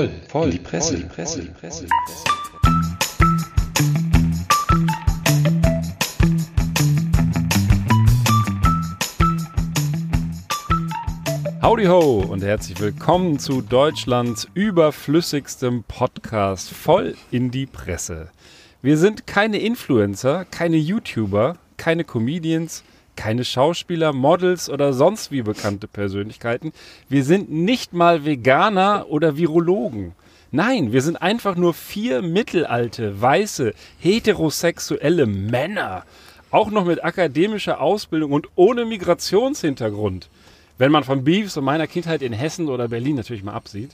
voll, voll, die Presse, die Presse, die Presse. Howdy ho und herzlich willkommen zu Deutschlands überflüssigstem Podcast voll in die Presse. Wir sind keine Influencer, keine YouTuber, keine Comedians, keine Schauspieler, Models oder sonst wie bekannte Persönlichkeiten. Wir sind nicht mal Veganer oder Virologen. Nein, wir sind einfach nur vier mittelalte, weiße, heterosexuelle Männer. Auch noch mit akademischer Ausbildung und ohne Migrationshintergrund. Wenn man von Beefs und meiner Kindheit in Hessen oder Berlin natürlich mal absieht.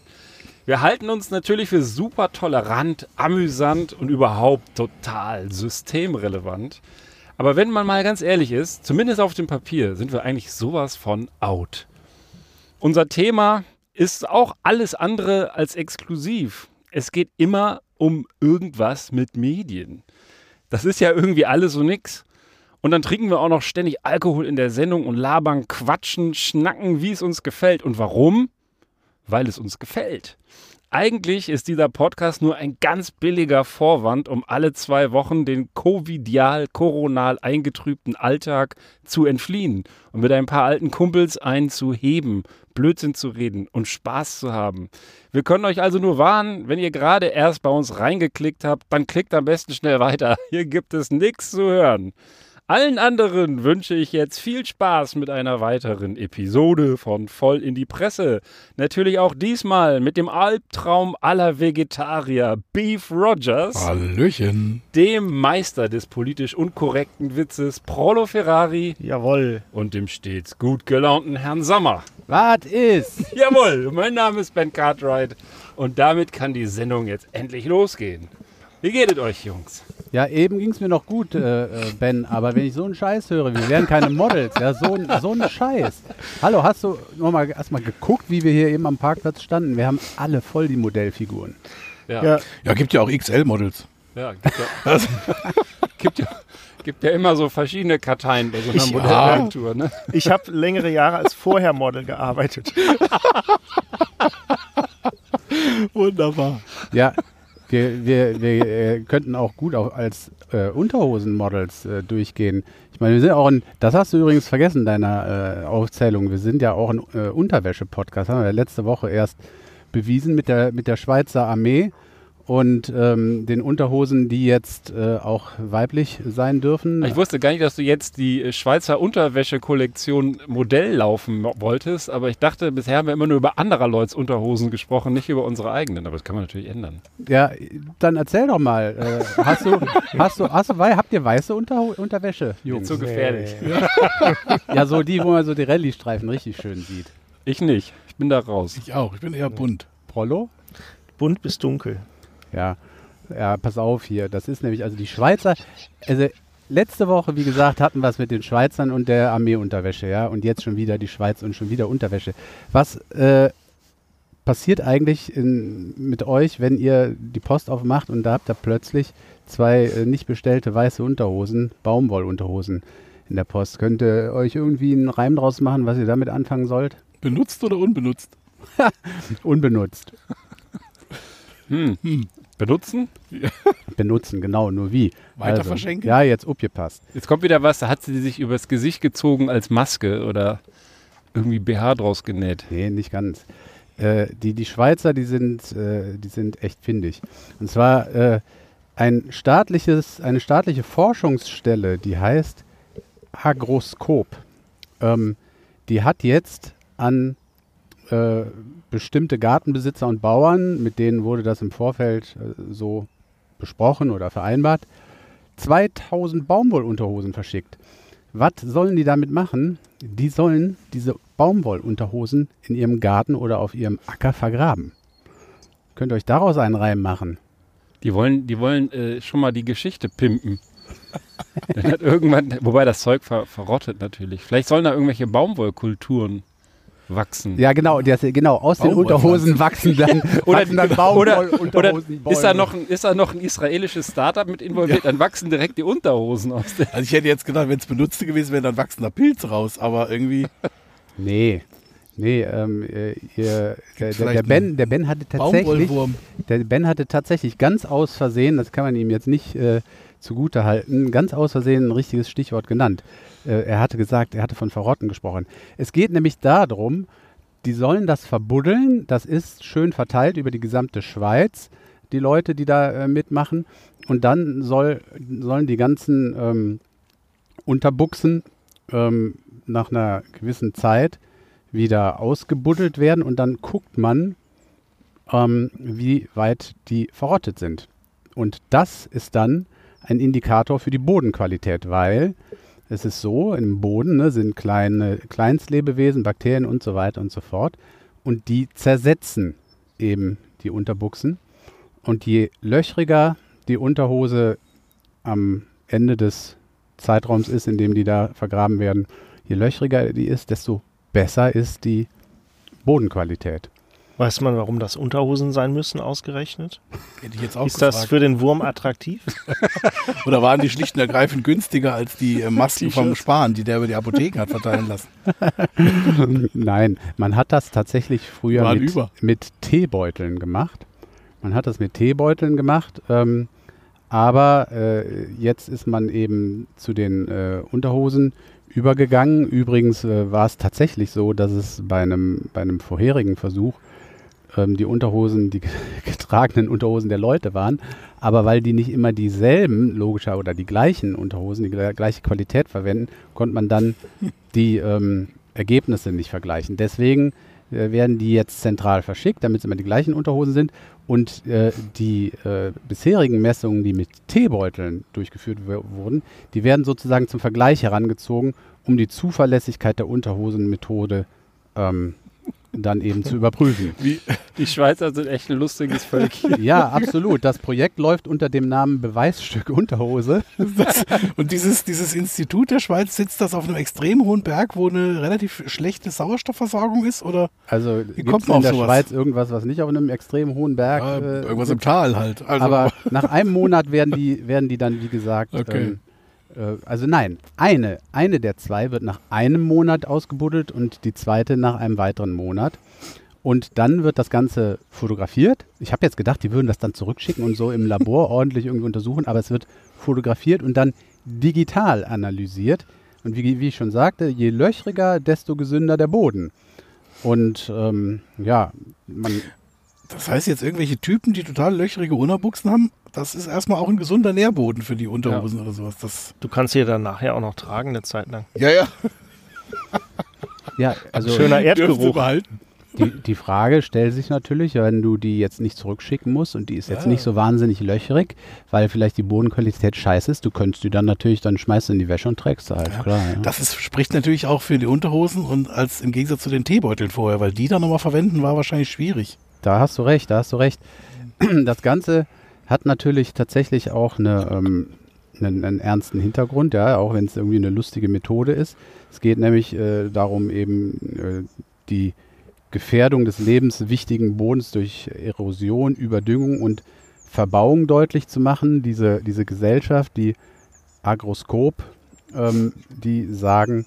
Wir halten uns natürlich für super tolerant, amüsant und überhaupt total systemrelevant. Aber wenn man mal ganz ehrlich ist, zumindest auf dem Papier, sind wir eigentlich sowas von out. Unser Thema ist auch alles andere als exklusiv. Es geht immer um irgendwas mit Medien. Das ist ja irgendwie alles so nix. Und dann trinken wir auch noch ständig Alkohol in der Sendung und labern, quatschen, schnacken, wie es uns gefällt. Und warum? weil es uns gefällt. Eigentlich ist dieser Podcast nur ein ganz billiger Vorwand, um alle zwei Wochen den covidial, koronal eingetrübten Alltag zu entfliehen und mit ein paar alten Kumpels einen zu heben, Blödsinn zu reden und Spaß zu haben. Wir können euch also nur warnen, wenn ihr gerade erst bei uns reingeklickt habt, dann klickt am besten schnell weiter. Hier gibt es nichts zu hören. Allen anderen wünsche ich jetzt viel Spaß mit einer weiteren Episode von Voll in die Presse. Natürlich auch diesmal mit dem Albtraum aller Vegetarier, Beef Rogers. Hallöchen. Dem Meister des politisch unkorrekten Witzes, Prolo Ferrari. Jawohl. Und dem stets gut gelaunten Herrn Sommer. Was ist? Jawohl, mein Name ist Ben Cartwright und damit kann die Sendung jetzt endlich losgehen. Wie geht es euch, Jungs? Ja, eben ging es mir noch gut, äh, äh, Ben, aber wenn ich so einen Scheiß höre, wir wären keine Models, ja, so, so ein Scheiß. Hallo, hast du nochmal erstmal geguckt, wie wir hier eben am Parkplatz standen? Wir haben alle voll die Modellfiguren. Ja, ja. ja gibt ja auch XL-Models. Ja, gibt ja, gibt, ja, gibt ja immer so verschiedene Karteien bei so einer Modellagentur. Ne? Ich habe längere Jahre als Vorher-Model gearbeitet. Wunderbar. Ja, wir, wir, wir äh, könnten auch gut auch als äh, Unterhosenmodels äh, durchgehen. Ich meine, wir sind auch ein, das hast du übrigens vergessen in deiner äh, Aufzählung, wir sind ja auch ein äh, Unterwäsche-Podcast, haben wir letzte Woche erst bewiesen mit der, mit der Schweizer Armee und ähm, den Unterhosen, die jetzt äh, auch weiblich sein dürfen. Ich wusste gar nicht, dass du jetzt die äh, Schweizer Unterwäsche-Kollektion Modell laufen wolltest, aber ich dachte, bisher haben wir immer nur über anderer Leuts Unterhosen gesprochen, nicht über unsere eigenen. Aber das kann man natürlich ändern. Ja, dann erzähl doch mal. Äh, hast, du, hast, du, hast du, habt ihr weiße Unterho Unterwäsche, Jungs? Nicht so gefährlich. ja, so die, wo man so die Rallye-Streifen richtig schön sieht. Ich nicht. Ich bin da raus. Ich auch. Ich bin eher bunt. Prollo? Bunt bis dunkel. Ja, ja, pass auf hier. Das ist nämlich, also die Schweizer, also letzte Woche, wie gesagt, hatten wir es mit den Schweizern und der Armeeunterwäsche, ja, und jetzt schon wieder die Schweiz und schon wieder Unterwäsche. Was äh, passiert eigentlich in, mit euch, wenn ihr die Post aufmacht und da habt ihr plötzlich zwei äh, nicht bestellte weiße Unterhosen, Baumwollunterhosen in der Post? Könnt ihr euch irgendwie einen Reim draus machen, was ihr damit anfangen sollt? Benutzt oder unbenutzt? unbenutzt. Hm. Hm. Benutzen? Benutzen, genau, nur wie. Weiter also, verschenken? Ja, jetzt abgepasst. Jetzt kommt wieder was, da hat sie sich übers Gesicht gezogen als Maske oder irgendwie BH draus genäht. Nee, nicht ganz. Äh, die, die Schweizer, die sind, äh, die sind echt findig. Und zwar äh, ein staatliches, eine staatliche Forschungsstelle, die heißt Agroskop. Ähm, die hat jetzt an äh, bestimmte Gartenbesitzer und Bauern, mit denen wurde das im Vorfeld äh, so besprochen oder vereinbart, 2000 Baumwollunterhosen verschickt. Was sollen die damit machen? Die sollen diese Baumwollunterhosen in ihrem Garten oder auf ihrem Acker vergraben. Könnt ihr euch daraus einen Reim machen? Die wollen, die wollen äh, schon mal die Geschichte pimpen. Dann hat irgendwann, wobei das Zeug ver, verrottet natürlich. Vielleicht sollen da irgendwelche Baumwollkulturen wachsen. Ja, genau, das, genau aus den Unterhosen wachsen dann, oder, wachsen dann Baum oder, oder ist, da noch ein, ist da noch ein israelisches Startup mit involviert, ja. dann wachsen direkt die Unterhosen aus. Also ich hätte jetzt gedacht, wenn es benutzte gewesen wäre, dann wachsen da Pilze raus, aber irgendwie... Nee, Nee, ähm, äh, ihr, der, der, ben, der Ben hatte tatsächlich, der Ben hatte tatsächlich ganz aus Versehen, das kann man ihm jetzt nicht äh, zugute halten, ganz aus Versehen ein richtiges Stichwort genannt. Äh, er hatte gesagt, er hatte von Verrotten gesprochen. Es geht nämlich darum, die sollen das verbuddeln, das ist schön verteilt über die gesamte Schweiz, die Leute, die da äh, mitmachen. Und dann soll, sollen die ganzen ähm, Unterbuchsen ähm, nach einer gewissen Zeit wieder ausgebuddelt werden und dann guckt man, ähm, wie weit die verrottet sind. Und das ist dann ein Indikator für die Bodenqualität, weil es ist so, im Boden ne, sind kleine Kleinstlebewesen, Bakterien und so weiter und so fort. Und die zersetzen eben die Unterbuchsen. Und je löchriger die Unterhose am Ende des Zeitraums ist, in dem die da vergraben werden, je löchriger die ist, desto besser ist die Bodenqualität. Weiß man, warum das Unterhosen sein müssen, ausgerechnet? Hätte ich jetzt auch Ist gefragt. das für den Wurm attraktiv? Oder waren die schlicht und ergreifend günstiger als die äh, Masken vom Spahn, die der über die Apotheken hat verteilen lassen? Nein, man hat das tatsächlich früher mit, mit, Teebeuteln gemacht. Man hat das mit Teebeuteln gemacht, ähm, aber äh, jetzt ist man eben zu den äh, Unterhosen übergegangen. Übrigens äh, war es tatsächlich so, dass es bei einem, bei einem vorherigen Versuch ähm, die Unterhosen, die getragenen Unterhosen der Leute waren. Aber weil die nicht immer dieselben, logischer oder die gleichen Unterhosen, die gleiche Qualität verwenden, konnte man dann die ähm, Ergebnisse nicht vergleichen. Deswegen äh, werden die jetzt zentral verschickt, damit es immer die gleichen Unterhosen sind. Und äh, die äh, bisherigen Messungen, die mit Teebeuteln durchgeführt wurden, die werden sozusagen zum Vergleich herangezogen, um die Zuverlässigkeit der Unterhosenmethode ähm, dann eben zu überprüfen. Wie, die Schweizer sind echt ein lustiges Völkchen. Ja, absolut. Das Projekt läuft unter dem Namen Beweisstück Unterhose. Das, und dieses, dieses Institut der Schweiz sitzt das auf einem extrem hohen Berg, wo eine relativ schlechte Sauerstoffversorgung ist? Oder also gibt es in der sowas? Schweiz irgendwas, was nicht auf einem extrem hohen Berg ja, äh, Irgendwas im Tal halt. Also. Aber nach einem Monat werden die, werden die dann, wie gesagt, okay. ähm, äh, also nein, eine, eine der zwei wird nach einem Monat ausgebuddelt und die zweite nach einem weiteren Monat. Und dann wird das Ganze fotografiert. Ich habe jetzt gedacht, die würden das dann zurückschicken und so im Labor ordentlich irgendwie untersuchen, aber es wird fotografiert und dann digital analysiert. Und wie, wie ich schon sagte, je löchriger, desto gesünder der Boden. Und ähm, ja, man. Das heißt jetzt irgendwelche Typen, die total löchrige Unterbuchsen haben, das ist erstmal auch ein gesunder Nährboden für die Unterhosen ja. oder sowas. Das du kannst sie dann nachher auch noch tragen eine Zeit lang. Ja, ja. ja, also schöner Erdgeruch. Die, die, Frage stellt sich natürlich, wenn du die jetzt nicht zurückschicken musst und die ist jetzt ja. nicht so wahnsinnig löcherig, weil vielleicht die Bodenqualität scheiße ist, du könntest die dann natürlich, dann schmeißt in die Wäsche und trägst sie halt, ja. klar. Ja. Das ist, spricht natürlich auch für die Unterhosen und als im Gegensatz zu den Teebeuteln vorher, weil die dann nochmal verwenden war wahrscheinlich schwierig. Da hast du recht, da hast du recht. Das Ganze hat natürlich tatsächlich auch eine, ähm, einen, einen, ernsten Hintergrund, ja, auch wenn es irgendwie eine lustige Methode ist. Es geht nämlich äh, darum, eben äh, die Gefährdung des lebenswichtigen Bodens durch Erosion, Überdüngung und Verbauung deutlich zu machen. Diese, diese Gesellschaft, die Agroskop, ähm, die sagen,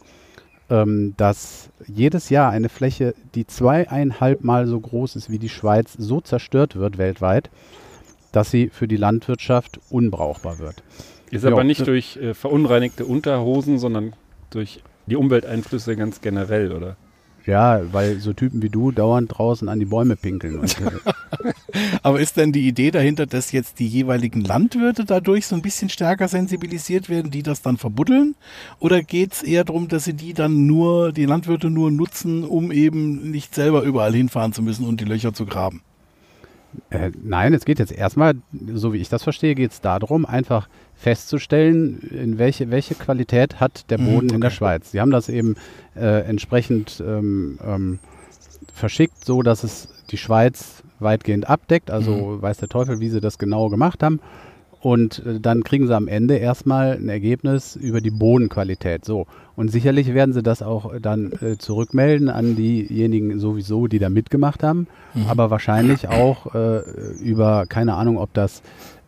ähm, dass jedes Jahr eine Fläche, die zweieinhalb Mal so groß ist wie die Schweiz, so zerstört wird weltweit, dass sie für die Landwirtschaft unbrauchbar wird. Ist jo. aber nicht durch äh, verunreinigte Unterhosen, sondern durch die Umwelteinflüsse ganz generell, oder? Ja, weil so Typen wie du dauernd draußen an die Bäume pinkeln. Äh, aber ist denn die Idee dahinter, dass jetzt die jeweiligen Landwirte dadurch so ein bisschen stärker sensibilisiert werden, die das dann verbuddeln? Oder geht es eher darum, dass sie die dann nur, die Landwirte nur nutzen, um eben nicht selber überall hinfahren zu müssen und die Löcher zu graben? Äh, nein, es geht jetzt erstmal, so wie ich das verstehe, geht es darum, einfach festzustellen, in welche, welche Qualität hat der mhm, Boden okay. in der Schweiz. Sie haben das eben äh, entsprechend ähm, ähm, verschickt, so dass es die Schweiz weitgehend abdeckt. Also mhm. weiß der Teufel, wie sie das genau gemacht haben. Und äh, dann kriegen sie am Ende erstmal ein Ergebnis über die Bodenqualität. So. Und sicherlich werden sie das auch dann äh, zurückmelden an diejenigen sowieso, die da mitgemacht haben. Mhm. Aber wahrscheinlich auch äh, über, keine Ahnung, ob das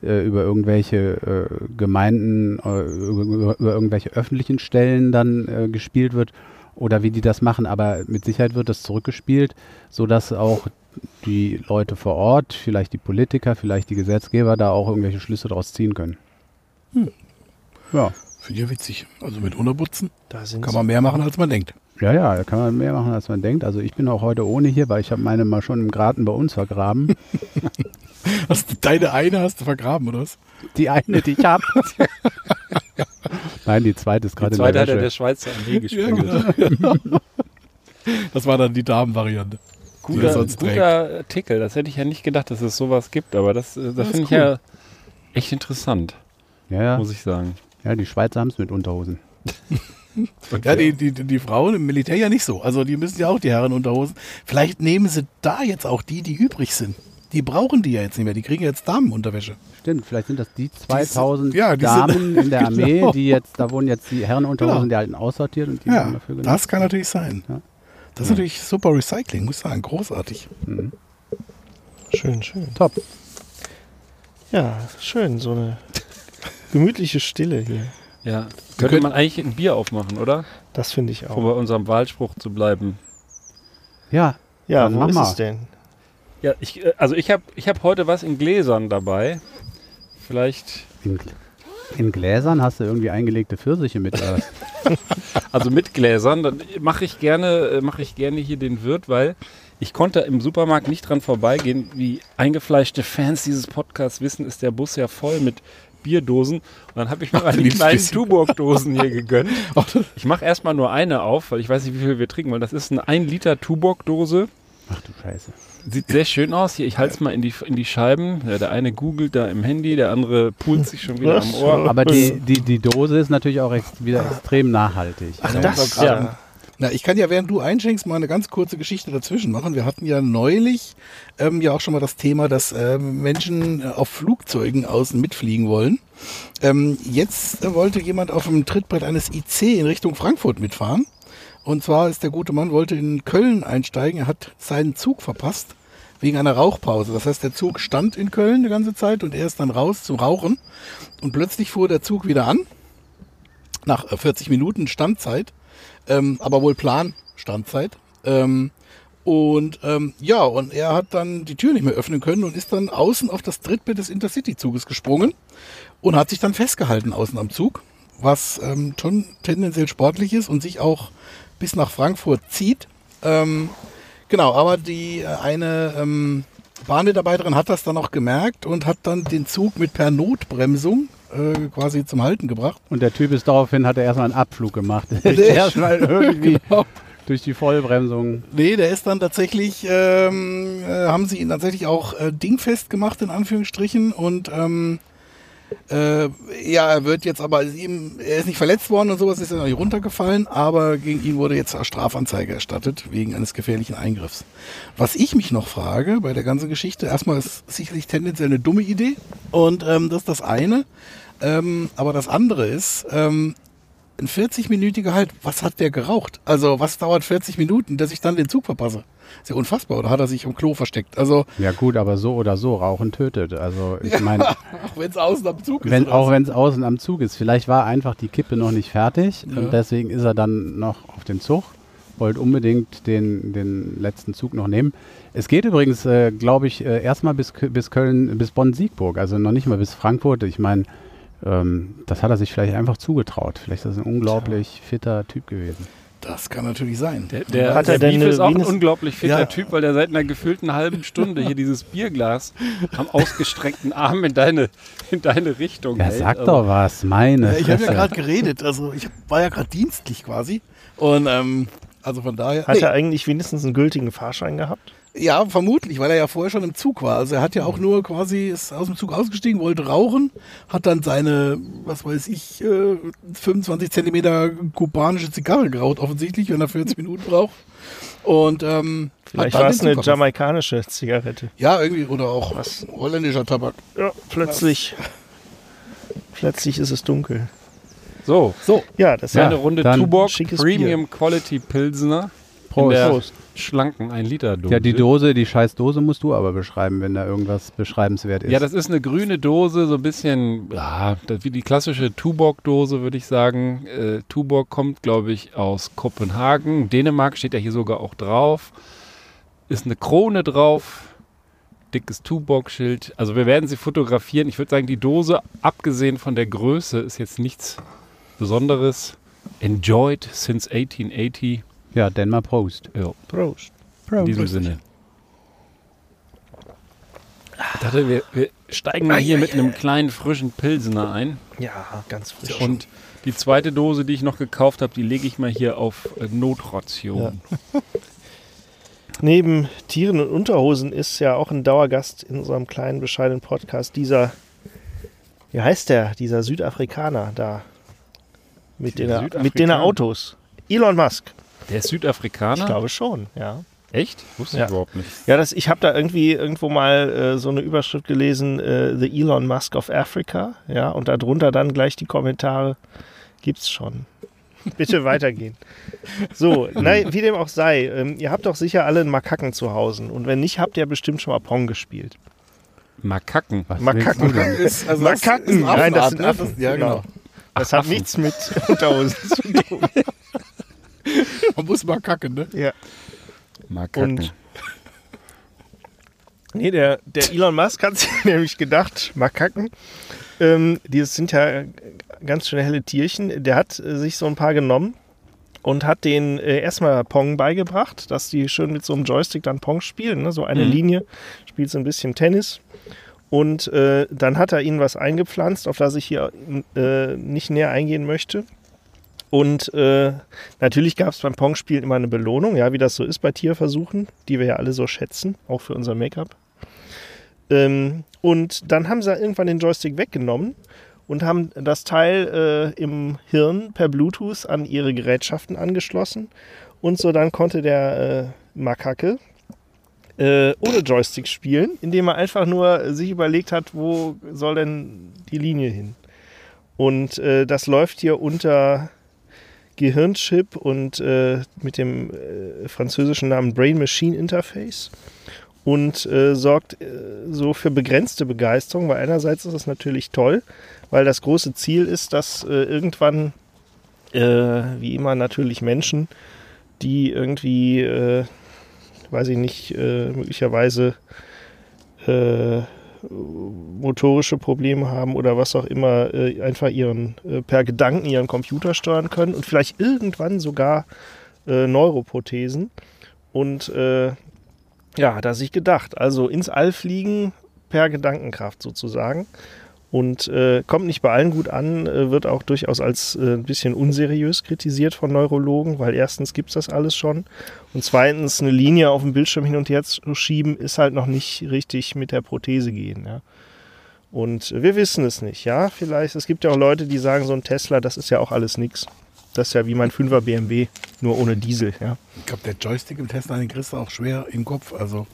äh, über irgendwelche äh, Gemeinden, äh, über, über, irgendwelche öffentlichen Stellen dann gespielt wird oder wie die das machen, aber mit Sicherheit wird das zurückgespielt, sodass auch die Leute vor Ort, vielleicht die Politiker, vielleicht die Gesetzgeber da auch irgendwelche Schlüsse draus ziehen können. Ja. Finde ich ja witzig. Also mit Unterputzen Da sind kann man mehr machen, als man denkt. Ja, ja, da kann man mehr machen, als man denkt. Also ich bin auch heute ohne hier, weil ich habe meine mal schon im Garten bei uns vergraben. Hast du, deine eine hast du vergraben, oder was? Die eine, die ich habe. Nein, die zweite ist Die gerade in zweite der hat er Wäsche. der Schweizer am Weg gespielt. genau. Das war dann die Damenvariante. Die er Guter, guter Artikel. Das hätte ich ja nicht gedacht, dass es sowas gibt, aber das, äh, das Das ist finde ich cool. ja echt interessant, Ja, ja. muss ich sagen. ja, die Schweizer haben es mit Unterhosen. Ja, die, die, die Frauen im Militär ja nicht so. Also die müssen ja auch die Herren unterhosen. Vielleicht nehmen sie da jetzt auch die, die übrig sind. Die brauchen die ja jetzt nicht mehr. Die kriegen jetzt Damenunterwäsche. Stimmt, vielleicht sind das die 2000 ja, die sind- Damen in der Armee, Genau. die jetzt, da wurden jetzt die Herrenunterhosen Genau. der alten aussortiert und die Ja, dafür genommen. das kann natürlich sein. Ja. Das ist natürlich super Recycling, muss ich sagen. Großartig. Mhm. schön, schön. Top. Ja, schön, so eine gemütliche Stille hier. Ja. Könnte man eigentlich ein Bier aufmachen, oder? Das finde ich Um auch. bei unserem Wahlspruch zu bleiben. Ja, Ja, Dann wo ist es denn? Ja, ich, äh, also ich habe ich hab heute was in Gläsern dabei. Vielleicht, in, in Gläsern hast du irgendwie eingelegte Pfirsiche mit. Also mit Gläsern, dann mache ich gerne, äh, mache ich gerne hier den Wirt, weil ich konnte im Supermarkt nicht dran vorbeigehen. Wie eingefleischte Fans dieses Podcasts wissen, ist der Bus ja voll mit Bierdosen. Und dann habe ich mir liebst kleinen. Tuborg-Dosen hier gegönnt. Ich mache erstmal nur eine auf, weil ich weiß nicht, wie viel wir trinken wollen. Das ist eine 1 Liter Tuborg-Dose. ach du Scheiße. Sieht sehr schön aus. Hier, ich halte es mal in die, in die Scheiben. Ja, der eine googelt da im Handy, der andere poolt sich schon wieder am Ohr. Aber die, die, die Dose ist natürlich auch ex wieder extrem nachhaltig. Ach, Ja, das, ja. Na, ich kann ja, während du einschenkst, mal eine ganz kurze Geschichte dazwischen machen. Wir hatten ja neulich ähm, ja auch schon mal das Thema, dass ähm, Menschen äh, auf Flugzeugen außen mitfliegen wollen. Ähm, jetzt äh, wollte jemand auf dem Trittbrett eines IC in Richtung Frankfurt mitfahren. Und zwar ist der gute Mann, wollte in Köln einsteigen. Er hat seinen Zug verpasst wegen einer Rauchpause. Das heißt, der Zug stand in Köln die ganze Zeit und er ist dann raus zum Rauchen. Und plötzlich fuhr der Zug wieder an. Nach äh, 40 Minuten Standzeit. Ähm, aber wohl Plan Standzeit. Ähm, und ähm, ja, und er hat dann die Tür nicht mehr öffnen können und ist dann außen auf das Trittbrett des Intercity-Zuges gesprungen und hat sich dann festgehalten außen am Zug, was ähm, schon tendenziell sportlich ist und sich auch bis nach Frankfurt zieht. Ähm, genau, aber die äh, eine ähm, Bahnmitarbeiterin hat das dann auch gemerkt und hat dann den Zug mit per Notbremsung äh, quasi zum Halten gebracht. Und der Typ ist daraufhin, hat er erstmal einen Abflug gemacht. Erstmal irgendwie Genau. durch die Vollbremsung. Nee, der ist dann tatsächlich, ähm, äh, haben sie ihn tatsächlich auch äh, dingfest gemacht, in Anführungsstrichen. Und ähm, äh, ja, er wird jetzt aber, ihm, er ist nicht verletzt worden und sowas, ist er noch nicht runtergefallen, aber gegen ihn wurde jetzt eine Strafanzeige erstattet, wegen eines gefährlichen Eingriffs. Was ich mich noch frage bei der ganzen Geschichte, erstmal ist sicherlich tendenziell eine dumme Idee. Und ähm, das ist das eine. Ähm, aber das andere ist, ähm, ein 40-minütiger Halt, was hat der geraucht? Also, was dauert 40 Minuten, dass ich dann den Zug verpasse? Ist ja unfassbar, oder hat er sich im Klo versteckt? Also, Ja gut, aber so oder so, Rauchen tötet. Also ich meine, auch wenn es außen am Zug ist. wenn, oder auch wenn es außen am Zug ist. Vielleicht war einfach die Kippe noch nicht fertig Ja. und deswegen ist er dann noch auf dem Zug, wollte unbedingt den, den letzten Zug noch nehmen. Es geht übrigens, äh, glaube ich, äh, erstmal bis, bis Köln, bis Bonn-Siegburg, also noch nicht mal bis Frankfurt. Ich meine, ähm, das hat er sich vielleicht einfach zugetraut. Vielleicht ist das ein unglaublich fitter Typ gewesen. Das kann natürlich sein. Der, der, Hat er der denn Beef ist eine auch ein Venus- unglaublich fitter Ja. Typ, weil der seit einer gefühlten halben Stunde hier dieses Bierglas am ausgestreckten Arm in deine, in deine Richtung Ja, hält. sag Also, doch was, meine. Ja, ich habe ja gerade geredet, also ich war ja gerade dienstlich quasi. Und ähm, also von daher. Hat nee, er eigentlich wenigstens einen gültigen Fahrschein gehabt? Ja, vermutlich, weil er ja vorher schon im Zug war. Also er hat ja auch nur quasi ist aus dem Zug ausgestiegen, wollte rauchen, hat dann seine, was weiß ich, äh, 25 Zentimeter kubanische Zigarre geraucht, offensichtlich, wenn er 40 Minuten braucht. Und ähm, Vielleicht war es eine verpasst. jamaikanische Zigarette. Ja, irgendwie, oder auch Was? holländischer Tabak. Ja, plötzlich. Plötzlich ist es dunkel. So, So, Ja, das eine ist Runde dann Tuborg schickes Premium Quality Pilsner. Prost. der Prost. schlanken 1-Liter-Dose. Ja, die Dose, die scheiß Dose musst du aber beschreiben, wenn da irgendwas beschreibenswert ist. Ja, das ist eine grüne Dose, so ein bisschen, ja, das, wie die klassische Tuborg-Dose, würde ich sagen. Äh, Tuborg kommt, glaube ich, aus Kopenhagen. Dänemark steht ja hier sogar auch drauf. Ist eine Krone drauf. Dickes Tuborg-Schild. Also wir werden sie fotografieren. Ich würde sagen, die Dose, abgesehen von der Größe, ist jetzt nichts Besonderes. Enjoyed since 1880. ja, denn mal Prost. Ja, Prost. in diesem Sinne. Ich dachte, wir, wir steigen mal hier mit einem kleinen frischen Pilsener ein. Ja, ganz frisch. Und die zweite Dose, die ich noch gekauft habe, die lege ich mal hier auf äh, Notration. Neben Tieren und Unterhosen ist ja auch ein Dauergast in unserem kleinen, bescheidenen Podcast dieser, wie heißt der, dieser Südafrikaner da mit den, mit den? Autos. Elon Musk. Der ist Südafrikaner? Ich glaube schon, ja. Echt? Wusste Ja. ich überhaupt nicht. Ja, das, ich habe da irgendwie irgendwo mal äh, so eine Überschrift gelesen, äh, The Elon Musk of Africa, ja, und darunter dann gleich die Kommentare, gibt's schon. Bitte weitergehen. So, nein, wie dem auch sei, ähm, ihr habt doch sicher alle einen Makaken zu Hause und wenn nicht, habt ihr bestimmt schon mal Pong gespielt. Makaken. Was Makaken. willst du denn? Ist, also Makaken. das ist ein Nein, das sind ne? Affen. Das, ja, genau. Das Ach, hat Affen. nichts mit Unterhosen zu tun. Man muss mal kacken, ne? Ja. Makaken. Und nee, der, der Elon Musk hat sich nämlich gedacht, Makaken, ähm, die sind ja ganz schön helle Tierchen. Der hat äh, sich so ein paar genommen und hat denen äh, erstmal Pong beigebracht, dass die schön mit so einem Joystick dann Pong spielen. Ne? So eine Mhm. Linie, spielt so ein bisschen Tennis. Und äh, dann hat er ihnen was eingepflanzt, auf das ich hier äh, nicht näher eingehen möchte. Und äh, natürlich gab es beim Pong-Spielen immer eine Belohnung, ja, wie das so ist bei Tierversuchen, die wir ja alle so schätzen, auch für unser Make-up. Ähm, und dann haben sie irgendwann den Joystick weggenommen und haben das Teil äh, im Hirn per Bluetooth an ihre Gerätschaften angeschlossen. Und so dann konnte der äh, Makake äh, ohne Joystick spielen, indem er einfach nur sich überlegt hat, wo soll denn die Linie hin. Und äh, das läuft hier unter Gehirnchip und äh, mit dem äh, französischen Namen Brain Machine Interface und äh, sorgt äh, so für begrenzte Begeisterung, weil einerseits ist es natürlich toll, weil das große Ziel ist, dass äh, irgendwann, äh, wie immer natürlich Menschen, die irgendwie, weiß ich nicht, möglicherweise motorische Probleme haben oder was auch immer, äh, einfach ihren äh, per Gedanken ihren Computer steuern können und vielleicht irgendwann sogar äh, Neuroprothesen. Und äh, ja, hat er sich gedacht, also ins All fliegen per Gedankenkraft sozusagen. Und äh, kommt nicht bei allen gut an, äh, wird auch durchaus als äh, ein bisschen unseriös kritisiert von Neurologen, weil erstens gibt es das alles schon und zweitens eine Linie auf dem Bildschirm hin und her zu schieben, ist halt noch nicht richtig mit der Prothese gehen. Ja. Und wir wissen es nicht, ja. Vielleicht, es gibt ja auch Leute, die sagen, so ein Tesla, das ist ja auch alles nix. Das ist ja wie mein 5er BMW, nur ohne Diesel, ja. Ich glaube, der Joystick im Tesla, den kriegst du auch schwer im Kopf. Also,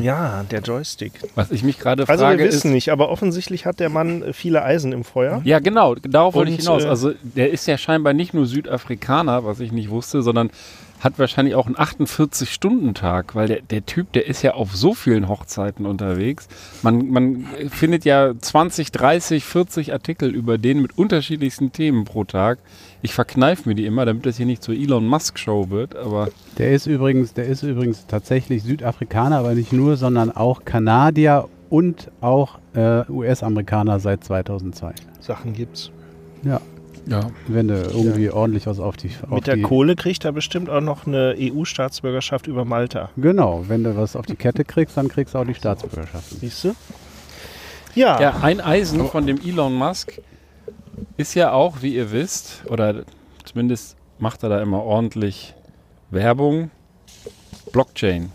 Ja, der Joystick. Was ich mich gerade Also frage wir wissen ist, nicht, aber offensichtlich hat der Mann äh, viele Eisen im Feuer. Ja, genau, darauf wollte ich Und, hinaus. äh, Also der ist ja scheinbar nicht nur Südafrikaner, was ich nicht wusste, sondern hat wahrscheinlich auch einen 48-Stunden-Tag, weil der, der Typ, der ist ja auf so vielen Hochzeiten unterwegs. Man, man findet ja 20, 30, 40 Artikel über den mit unterschiedlichsten Themen pro Tag. Ich verkneife mir die immer, damit das hier nicht zur Elon Musk Show wird, aber Der ist übrigens, der ist übrigens tatsächlich Südafrikaner, aber nicht nur, sondern auch Kanadier und auch äh, US-Amerikaner seit 2002. Sachen gibt's. Ja, ja. wenn du irgendwie ordentlich was auf die auf Mit der die, Kohle kriegt er bestimmt auch noch eine EU-Staatsbürgerschaft über Malta. Genau, wenn du was auf die Kette kriegst, dann kriegst du auch die Staatsbürgerschaft. Siehst du? Ja, Ja, ein Eisen von dem Elon Musk ist ja auch, wie ihr wisst, oder zumindest macht er da immer ordentlich Werbung, Blockchain.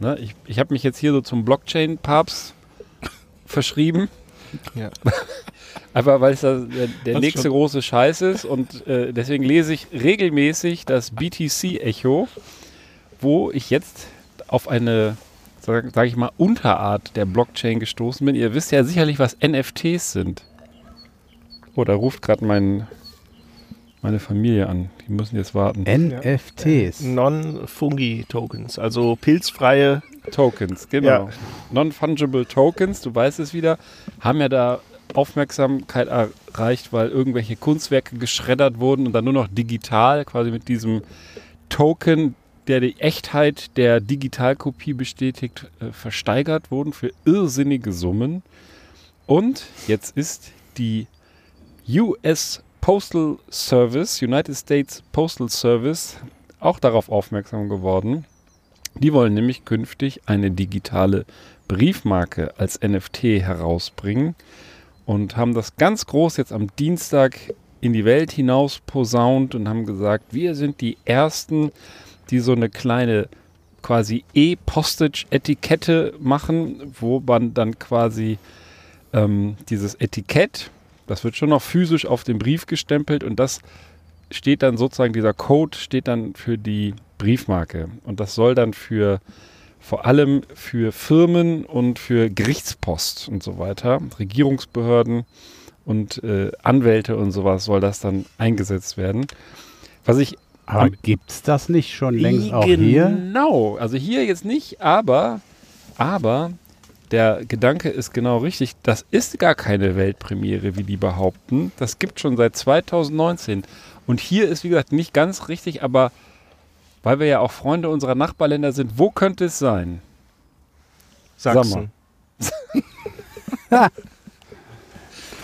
Ne? Ich, ich habe mich jetzt hier so zum Blockchain-Papst verschrieben. Ja. Einfach weil es der, der nächste schon. große Scheiß ist und äh, deswegen lese ich regelmäßig das BTC-Echo, wo ich jetzt auf eine, sage sag ich mal, Unterart der Blockchain gestoßen bin. Ihr wisst ja sicherlich, was NFTs sind. Oh, da ruft gerade mein, meine Familie an. Die müssen jetzt warten. NFTs. Non-Fungi-Tokens, also pilzfreie. Tokens, genau. Ja. Non-Fungible Tokens, du weißt es wieder, haben ja da Aufmerksamkeit erreicht, weil irgendwelche Kunstwerke geschreddert wurden und dann nur noch digital, quasi mit diesem Token, der die Echtheit der Digitalkopie bestätigt, äh, versteigert wurden für irrsinnige Summen. Und jetzt ist die US Postal Service, United States Postal Service, auch darauf aufmerksam geworden. Die wollen nämlich künftig eine digitale Briefmarke als NFT herausbringen und haben das ganz groß jetzt am Dienstag in die Welt hinaus posaunt und haben gesagt, wir sind die Ersten, die so eine kleine quasi E-Postage-Etikette machen, wo man dann quasi ähm, dieses Etikett, das wird schon noch physisch auf den Brief gestempelt und das steht dann sozusagen, dieser Code steht dann für die Briefmarke. Und das soll dann für vor allem für Firmen und für Gerichtspost und so weiter, Regierungsbehörden und äh, Anwälte und sowas soll das dann eingesetzt werden. Was ich Aber gibt's das nicht schon längst auch hier? Genau, also hier jetzt nicht, aber, aber der Gedanke ist genau richtig. Das ist gar keine Weltpremiere, wie die behaupten. Das gibt schon seit 2019. Und hier ist, wie gesagt, nicht ganz richtig, aber weil wir ja auch Freunde unserer Nachbarländer sind, wo könnte es sein? Sachsen.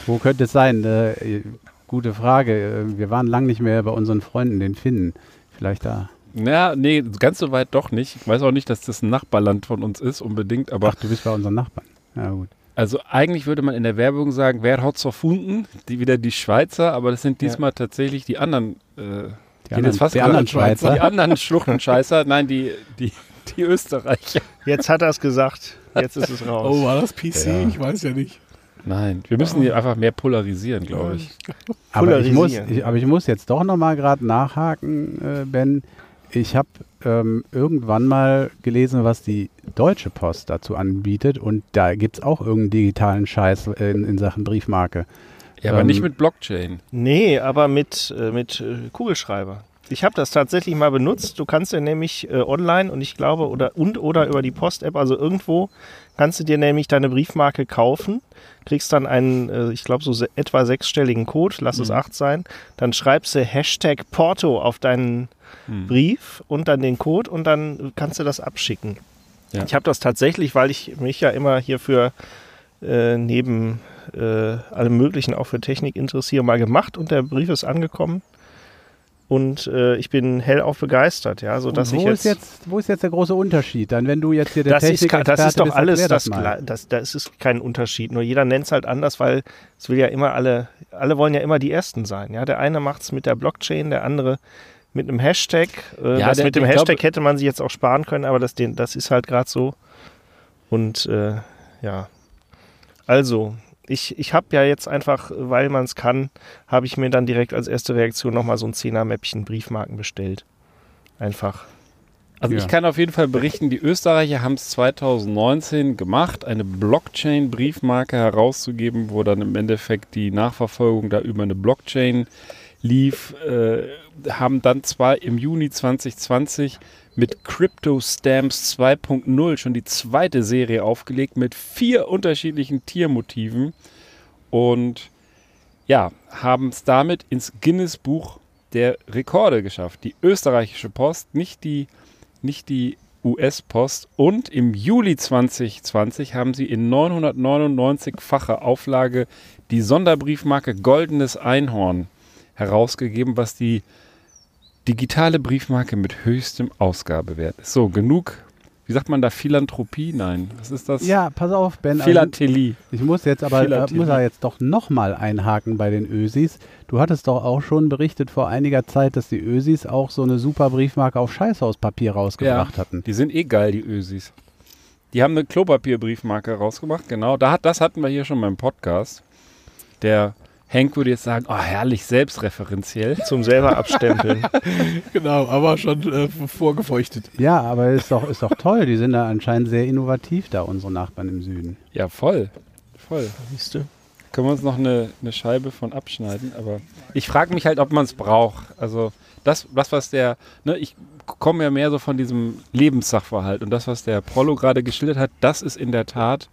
Wo könnte es sein? Äh, gute Frage. Äh, Wir waren lang nicht mehr bei unseren Freunden, den Finnen. Vielleicht da. Ja, nee, ganz so weit doch nicht. Ich weiß auch nicht, dass das ein Nachbarland von uns ist, unbedingt, aber Ach, du bist bei unseren Nachbarn. Ja, gut. Also eigentlich würde man in der Werbung sagen, wer hat's erfunden? Die wieder die Schweizer, aber das sind Ja. diesmal tatsächlich die anderen. Äh, Die jetzt fast die anderen Schweizer. Die anderen Schluchtenscheißer. Nein, die, die, die Österreicher. Jetzt hat er es gesagt. Jetzt ist es raus. Oh, war das PC? Ja. Ich weiß ja nicht. Nein, wir müssen die einfach mehr polarisieren, glaube ich. Aber ich, muss, Polarisieren. ich, aber ich muss jetzt doch nochmal gerade nachhaken, äh, Ben. Ich habe ähm, irgendwann mal gelesen, was die Deutsche Post dazu anbietet und da gibt es auch irgendeinen digitalen Scheiß in, in Sachen Briefmarke. Ja, aber Ähm, nicht mit Blockchain. Nee, aber mit, äh, mit äh, Kugelschreiber. Ich habe das tatsächlich mal benutzt. Du kannst ja nämlich äh, online und ich glaube oder und oder über die Post-App, also irgendwo kannst du dir nämlich deine Briefmarke kaufen, kriegst dann einen, äh, ich glaube so se etwa sechsstelligen Code, lass es Mhm. acht sein, dann schreibst du Hashtag Porto auf deinen Hm. Brief und dann den Code und dann kannst du das abschicken. Ja. Ich habe das tatsächlich, weil ich mich ja immer hier für äh, neben äh, allem Möglichen auch für Technik interessiere, mal gemacht und der Brief ist angekommen. Und äh, ich bin hellauf begeistert, ja, so dass wo, ich ist jetzt, jetzt, wo ist jetzt der große Unterschied? Dann, wenn du jetzt hier der das ist, ka- das ist doch bist, alles, das, gla- das, das ist kein Unterschied. Nur jeder nennt es halt anders, weil es will ja immer alle, alle wollen ja immer die Ersten sein. Ja, der eine macht es mit der Blockchain, der andere mit einem Hashtag. Äh, Ja, das der- mit dem Hashtag glaube- hätte man sich jetzt auch sparen können, aber das, den, das ist halt gerade so. Und äh, ja, also ich, ich habe ja jetzt einfach, weil man es kann, habe ich mir dann direkt als erste Reaktion nochmal so ein 10er-Mäppchen Briefmarken bestellt. Einfach. Also Ja. ich kann auf jeden Fall berichten, die Österreicher haben es 2019 gemacht, eine Blockchain-Briefmarke herauszugeben, wo dann im Endeffekt die Nachverfolgung da über eine Blockchain lief, äh, haben dann zwar im Juni 2020 mit Crypto Stamps 2.0 schon die zweite Serie aufgelegt mit vier unterschiedlichen Tiermotiven und ja, haben es damit ins Guinness-Buch der Rekorde geschafft. Die österreichische Post, nicht die, nicht die US-Post. Und im Juli 2020 haben sie in 999-facher Auflage die Sonderbriefmarke Goldenes Einhorn herausgegeben, was die digitale Briefmarke mit höchstem Ausgabewert. So, genug, wie sagt man da, Philanthropie? Nein, was ist das? Ja, pass auf, Ben. also Philatelie. Ich muss jetzt aber äh, muss er jetzt doch nochmal einhaken bei den Ösis. Du hattest doch auch schon berichtet vor einiger Zeit, dass die Ösis auch so eine super Briefmarke auf Scheißhauspapier rausgebracht hatten. Die sind eh geil, die Ösis. Die haben eine Klopapierbriefmarke rausgemacht, genau. Da hat, das hatten wir hier schon beim Podcast. Der Henk würde jetzt sagen, oh herrlich, selbstreferenziell. Zum selber abstempeln. Genau, aber schon äh, vorgefeuchtet. Ja, aber ist doch, ist doch toll. Die sind da anscheinend sehr innovativ da, unsere Nachbarn im Süden. Ja, voll. Voll. Siehst du? können wir uns noch eine, eine Scheibe von abschneiden. Aber ich frage mich halt, ob man es braucht. Also das, das was der, ne, ich komme ja mehr so von diesem Lebenssachverhalt und das, was der Prollo gerade geschildert hat, das ist in der Tat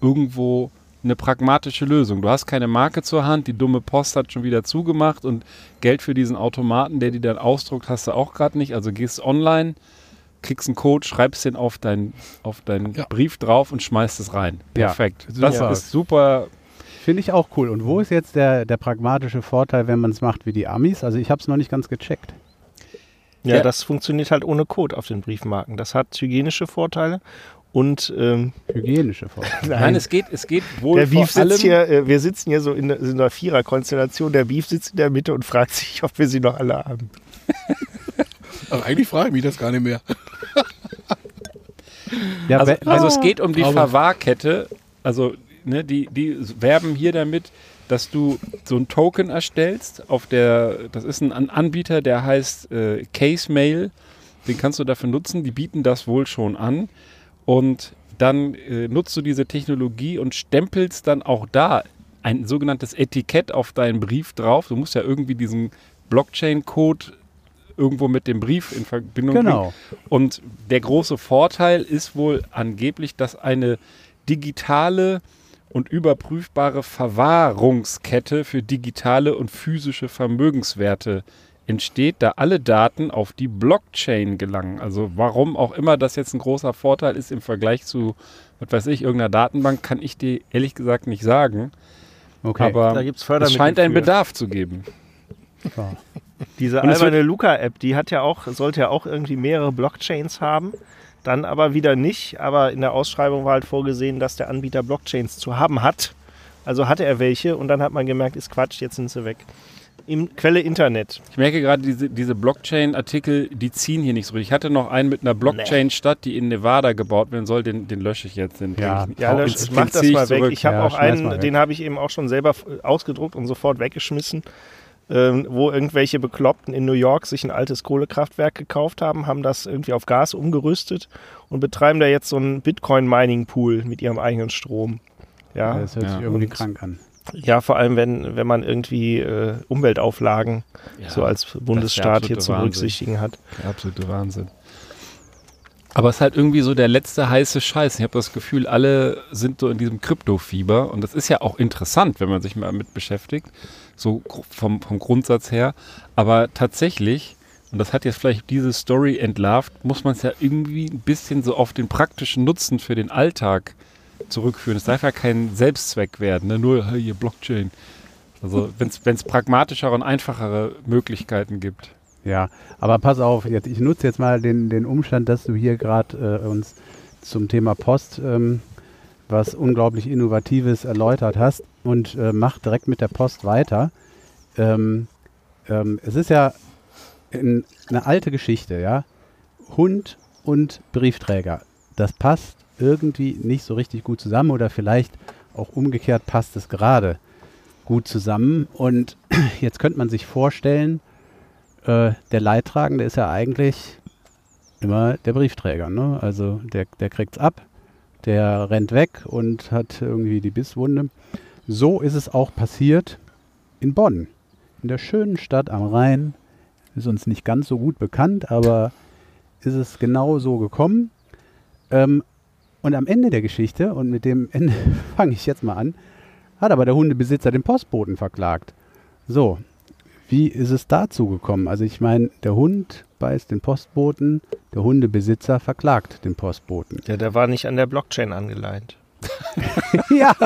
irgendwo eine pragmatische Lösung. Du hast keine Marke zur Hand, die dumme Post hat schon wieder zugemacht und Geld für diesen Automaten, der die dann ausdruckt, hast du auch gerade nicht. Also gehst online, kriegst einen Code, schreibst den auf deinen auf deinen Ja. Brief drauf und schmeißt es rein. Ja, Perfekt. das super. ist super. Finde ich auch cool. Und wo ist jetzt der, der pragmatische Vorteil, wenn man es macht wie die Amis? Also ich habe es noch nicht ganz gecheckt. Ja, Ja. das funktioniert halt ohne Code auf den Briefmarken. Das hat hygienische Vorteile und ähm, Hygienische Vorteile. Nein, es geht, es geht wohl der Beef vor allem. sitzt hier, äh, wir sitzen hier so in, in einer Vierer-Konstellation. Der Beef sitzt in der Mitte und fragt sich, ob wir sie noch alle haben. Aber eigentlich frage ich mich das gar nicht mehr. Ja, Also, also es geht um die Verwahrkette. Also ne, die, die werben hier damit, dass du so ein Token erstellst. Auf der, das ist ein An- Anbieter, der heißt äh, Case Mail. Den kannst du dafür nutzen. Die bieten das wohl schon an. Und dann äh, nutzt du diese Technologie und stempelst dann auch da ein sogenanntes Etikett auf deinen Brief drauf. Du musst ja irgendwie diesen Blockchain-Code irgendwo mit dem Brief in Verbindung bringen. genau. Und der große Vorteil ist wohl angeblich, dass eine digitale und überprüfbare Verwahrungskette für digitale und physische Vermögenswerte entsteht, da alle Daten auf die Blockchain gelangen. Also warum auch immer das jetzt ein großer Vorteil ist im Vergleich zu, was weiß ich, irgendeiner Datenbank, kann ich dir ehrlich gesagt nicht sagen. Okay. Aber Da gibt's es scheint einen. Bedarf zu geben. So. Diese alberne Luca-App, die hat ja auch, sollte ja auch irgendwie mehrere Blockchains haben. Dann aber wieder nicht. Aber in der Ausschreibung war halt vorgesehen, dass der Anbieter Blockchains zu haben hat. Also hatte er welche und dann hat man gemerkt, ist Quatsch, jetzt sind sie weg. Im Quelle Internet. Ich merke gerade, diese, diese Blockchain-Artikel, die ziehen hier nicht so richtig. Ich hatte noch einen mit einer Blockchain-Stadt, die in Nevada gebaut werden soll. Den, den lösche ich jetzt. Den Ja. ich- Ja, lösch, den mach das mal weg. zurück. Ich habe Ja, auch einen, weg. den habe ich eben auch schon selber ausgedruckt und sofort weggeschmissen. Ähm, wo irgendwelche Bekloppten in New York sich ein altes Kohlekraftwerk gekauft haben, haben das irgendwie auf Gas umgerüstet und betreiben da jetzt so einen Bitcoin-Mining-Pool mit ihrem eigenen Strom. Ja, Das hört Ja, sich irgendwie und- krank an. Ja vor allem, wenn, wenn man irgendwie äh, Umweltauflagen Ja, so als Bundesstaat hier zu Wahnsinn. berücksichtigen hat. der absolute Wahnsinn. Aber es ist halt irgendwie so der letzte heiße Scheiß. Ich habe das Gefühl, alle sind so in diesem Krypto-Fieber. Und das ist ja auch interessant, wenn man sich mal mit beschäftigt. So vom, vom Grundsatz her. Aber tatsächlich, und das hat jetzt vielleicht diese Story entlarvt, muss man es ja irgendwie ein bisschen so auf den praktischen Nutzen für den Alltag zurückführen. Es darf ja kein Selbstzweck werden, ne? nur hier Blockchain. Also wenn es pragmatischere und einfachere Möglichkeiten gibt. Ja, aber pass auf, jetzt, ich nutze jetzt mal den, den Umstand, dass du hier gerade äh, uns zum Thema Post ähm, was unglaublich Innovatives erläutert hast und äh, mach direkt mit der Post weiter. Ähm, ähm, es ist ja in, eine alte Geschichte, ja. Hund und Briefträger. Das passt irgendwie nicht so richtig gut zusammen oder vielleicht auch umgekehrt passt es gerade gut zusammen. Und jetzt könnte man sich vorstellen, äh, der Leidtragende ist ja eigentlich immer der Briefträger. Ne? Also der, der kriegt's ab, der rennt weg und hat irgendwie die Bisswunde. So ist es auch passiert in Bonn, in der schönen Stadt am Rhein. Ist uns nicht ganz so gut bekannt, aber ist es genau so gekommen. Ähm, und am Ende der Geschichte, und mit dem Ende fange ich jetzt mal an, hat aber der Hundebesitzer den Postboten verklagt. So, wie ist es dazu gekommen? Also ich meine, der Hund beißt den Postboten, der Hundebesitzer verklagt den Postboten. Ja, der war nicht an der Blockchain angeleint. ja.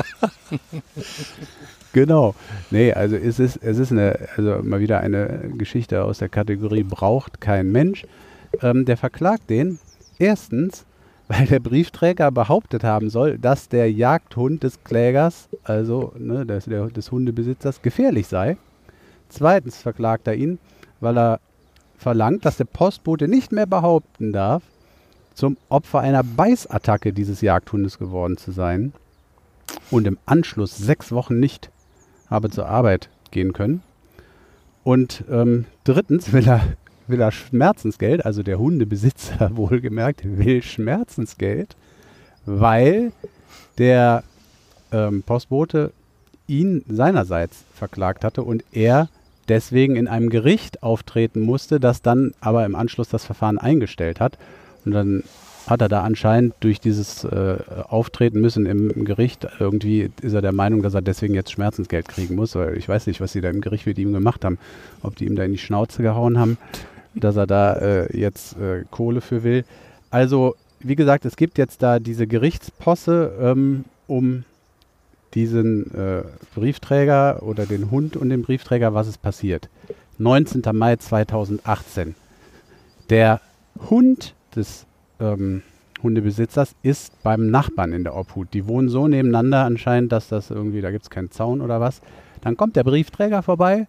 genau. Nee, also es ist, es ist eine, also mal wieder eine Geschichte aus der Kategorie braucht kein Mensch. Ähm, der verklagt den erstens, weil der Briefträger behauptet haben soll, dass der Jagdhund des Klägers, also ne, des, der, des Hundebesitzers, gefährlich sei. Zweitens verklagt er ihn, weil er verlangt, dass der Postbote nicht mehr behaupten darf, zum Opfer einer Beißattacke dieses Jagdhundes geworden zu sein und im Anschluss sechs Wochen nicht habe zur Arbeit gehen können. Und ähm, drittens will er, will er Schmerzensgeld, also der Hundebesitzer wohlgemerkt, will Schmerzensgeld, weil der ähm, Postbote ihn seinerseits verklagt hatte und er deswegen in einem Gericht auftreten musste, das dann aber im Anschluss das Verfahren eingestellt hat. Und dann hat er da anscheinend durch dieses äh, Auftreten müssen im Gericht irgendwie ist er der Meinung, dass er deswegen jetzt Schmerzensgeld kriegen muss, weil ich weiß nicht, was sie da im Gericht mit ihm gemacht haben, ob die ihm da in die Schnauze gehauen haben, dass er da äh, jetzt äh, Kohle für will. Also wie gesagt, es gibt jetzt da diese Gerichtsposse ähm, um diesen äh, Briefträger oder den Hund und den Briefträger, was ist passiert. 19. Mai 2018. Der Hund des ähm, Hundebesitzers ist beim Nachbarn in der Obhut. Die wohnen so nebeneinander anscheinend, dass das irgendwie, da gibt es keinen Zaun oder was. Dann kommt der Briefträger vorbei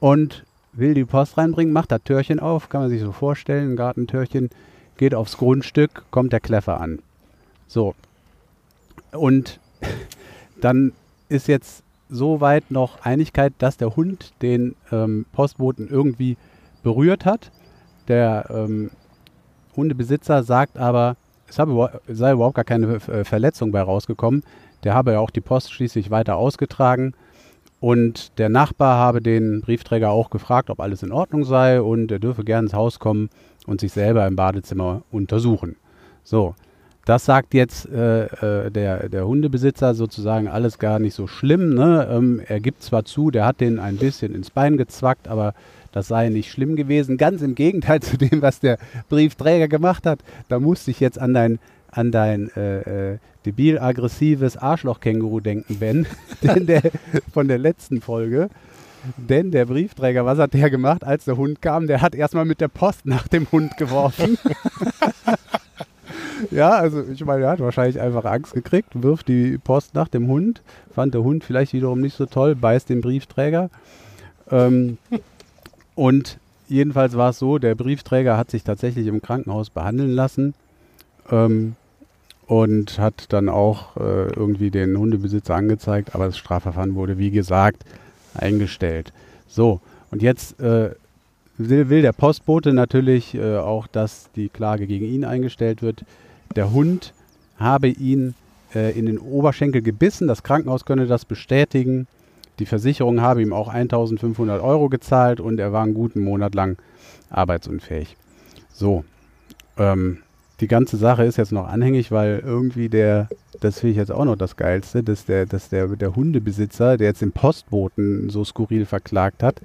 und will die Post reinbringen, macht das Türchen auf, kann man sich so vorstellen, ein Gartentürchen, geht aufs Grundstück, kommt der Kleffer an. So. Und dann ist jetzt soweit noch Einigkeit, dass der Hund den ähm, Postboten irgendwie berührt hat. Der ähm, Hundebesitzer sagt aber, es habe, sei überhaupt gar keine äh, Verletzung bei rausgekommen. Der habe ja auch die Post schließlich weiter ausgetragen. Und der Nachbar habe den Briefträger auch gefragt, ob alles in Ordnung sei und er dürfe gerne ins Haus kommen und sich selber im Badezimmer untersuchen. So, das sagt jetzt äh, äh, der, der Hundebesitzer sozusagen alles gar nicht so schlimm. Ne? Ähm, er gibt zwar zu, der hat den ein bisschen ins Bein gezwackt, aber das sei nicht schlimm gewesen. Ganz im Gegenteil zu dem, was der Briefträger gemacht hat. Da musste ich jetzt an dein, an dein äh, äh, debil-aggressives Arschlochkänguru denken, Ben, denn der, von der letzten Folge. Denn der Briefträger, was hat der gemacht, als der Hund kam? Der hat erstmal mit der Post nach dem Hund geworfen. ja, also ich meine, er hat wahrscheinlich einfach Angst gekriegt, wirft die Post nach dem Hund, fand der Hund vielleicht wiederum nicht so toll, beißt den Briefträger. Ähm, und jedenfalls war es so, der Briefträger hat sich tatsächlich im Krankenhaus behandeln lassen ähm, und hat dann auch äh, irgendwie den Hundebesitzer angezeigt, aber das Strafverfahren wurde, wie gesagt, eingestellt. So, und jetzt äh, will, der Postbote natürlich äh, auch, dass die Klage gegen ihn eingestellt wird. Der Hund habe ihn äh, in den Oberschenkel gebissen. Das Krankenhaus könne das bestätigen. Die Versicherung habe ihm auch 1500 Euro gezahlt und er war einen guten Monat lang arbeitsunfähig. So, ähm, die ganze Sache ist jetzt noch anhängig, weil irgendwie der, das finde ich jetzt auch noch das Geilste, dass der, dass der, der Hundebesitzer, der jetzt den Postboten so skurril verklagt hat,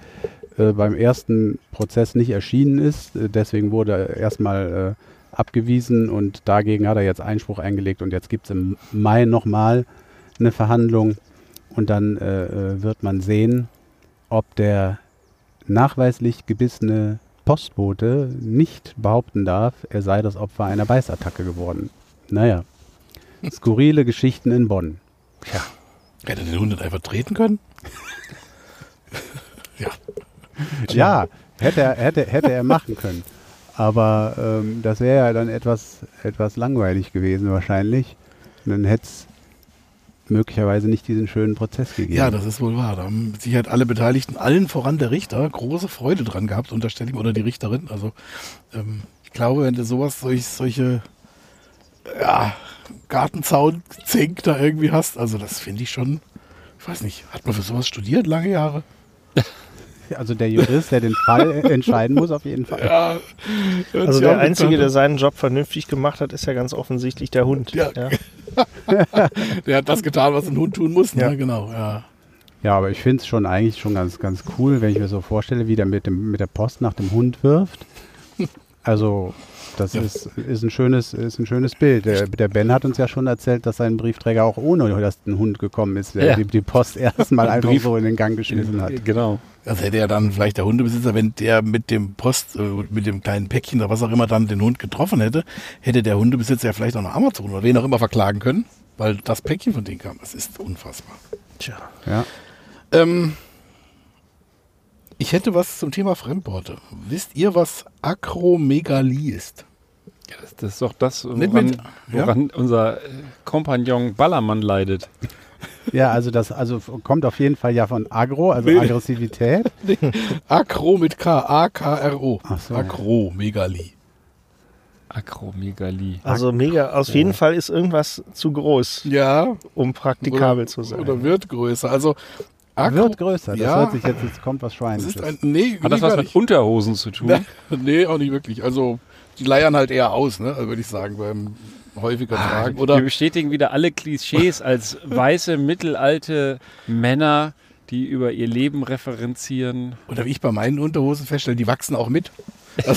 äh, beim ersten Prozess nicht erschienen ist. Äh, deswegen wurde er erstmal äh, abgewiesen und dagegen hat er jetzt Einspruch eingelegt und jetzt gibt es im Mai nochmal eine Verhandlung und dann äh, äh, wird man sehen, ob der nachweislich gebissene Postbote nicht behaupten darf, er sei das Opfer einer Beißattacke geworden. Naja, skurrile Geschichten in Bonn. Ja. Hätte den Hund einfach treten können? ja. Ja, hätte er, hätte, hätte er machen können. Aber ähm, das wäre ja dann etwas, etwas langweilig gewesen wahrscheinlich. Und dann hätte es möglicherweise nicht diesen schönen Prozess gegeben. Ja, das ist wohl wahr. Da haben sich halt alle Beteiligten, allen voran der Richter, große Freude dran gehabt, unterstelle ich, oder die Richterin. Also ähm, ich glaube, wenn du sowas, solch, solche ja, Gartenzaun, Zink da irgendwie hast, also das finde ich schon, ich weiß nicht, hat man für sowas studiert, lange Jahre? Also der Jurist, der den Fall entscheiden muss, auf jeden Fall. Ja, also der Einzige, der seinen Job vernünftig gemacht hat, ist ja ganz offensichtlich der Hund. Ja. ja. der hat das getan, was ein Hund tun muss. Ne? Ja, genau. Ja. Ja, aber ich finde es schon eigentlich schon ganz, ganz cool, wenn ich mir so vorstelle, wie der mit, dem, mit der Post nach dem Hund wirft. Also das ja. ist, ist, ein schönes, ist ein schönes Bild. Der, der, Ben hat uns ja schon erzählt, dass sein Briefträger auch ohne dass ein Hund gekommen ist, der ja. die, die, Post erstmal einfach Brief. so in den Gang geschmissen hat. Genau. Das hätte ja dann vielleicht der Hundebesitzer, wenn der mit dem Post, äh, mit dem kleinen Päckchen oder was auch immer dann den Hund getroffen hätte, hätte der Hundebesitzer ja vielleicht auch noch Amazon oder wen auch immer verklagen können, weil das Päckchen von denen kam. Das ist unfassbar. Tja. Ja. Ähm, ich hätte was zum Thema Fremdworte. Wisst ihr, was Akromegalie ist? Ja, das, das, ist doch das, woran, mit, woran ja? unser äh, Kompagnon Ballermann leidet. Ja, also das also kommt auf jeden Fall ja von Agro, also nee. Aggressivität. Nee. Akro mit K, A-K-R-O. So. Akromegalie. Akromegalie. Also mega, auf jeden Fall ist irgendwas zu groß, Ja, um praktikabel oder, zu sein. oder wird größer. Also Akku, Wird größer. Das Ja. hört sich jetzt, jetzt kommt was das Schweinisches. ist ein, nee, Hat das was mit nicht. Unterhosen zu tun? Nee, auch nicht wirklich. Also die leiern halt eher aus, ne? Also würde ich sagen, beim häufiger Tragen. Wir Oder bestätigen wieder alle Klischees als weiße, mittelalte Männer, die über ihr Leben referenzieren. Oder wie ich bei meinen Unterhosen feststelle, die wachsen auch mit.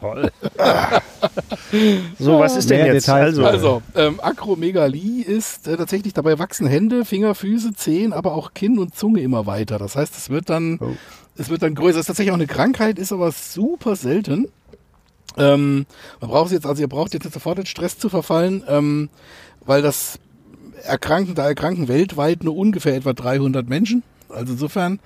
Toll. so, was ist denn Mehr jetzt? Details Also, Also, ähm, Akromegalie ist äh, tatsächlich dabei wachsen Hände, Finger, Füße, Zehen, aber auch Kinn und Zunge immer weiter. Das heißt, es wird dann, Oh. es wird dann größer. Es ist tatsächlich auch eine Krankheit, ist aber super selten. Ähm, man braucht es jetzt, also ihr braucht jetzt nicht sofort in Stress zu verfallen, ähm, weil das erkranken, da erkranken weltweit nur ungefähr etwa 300 Menschen. Also insofern,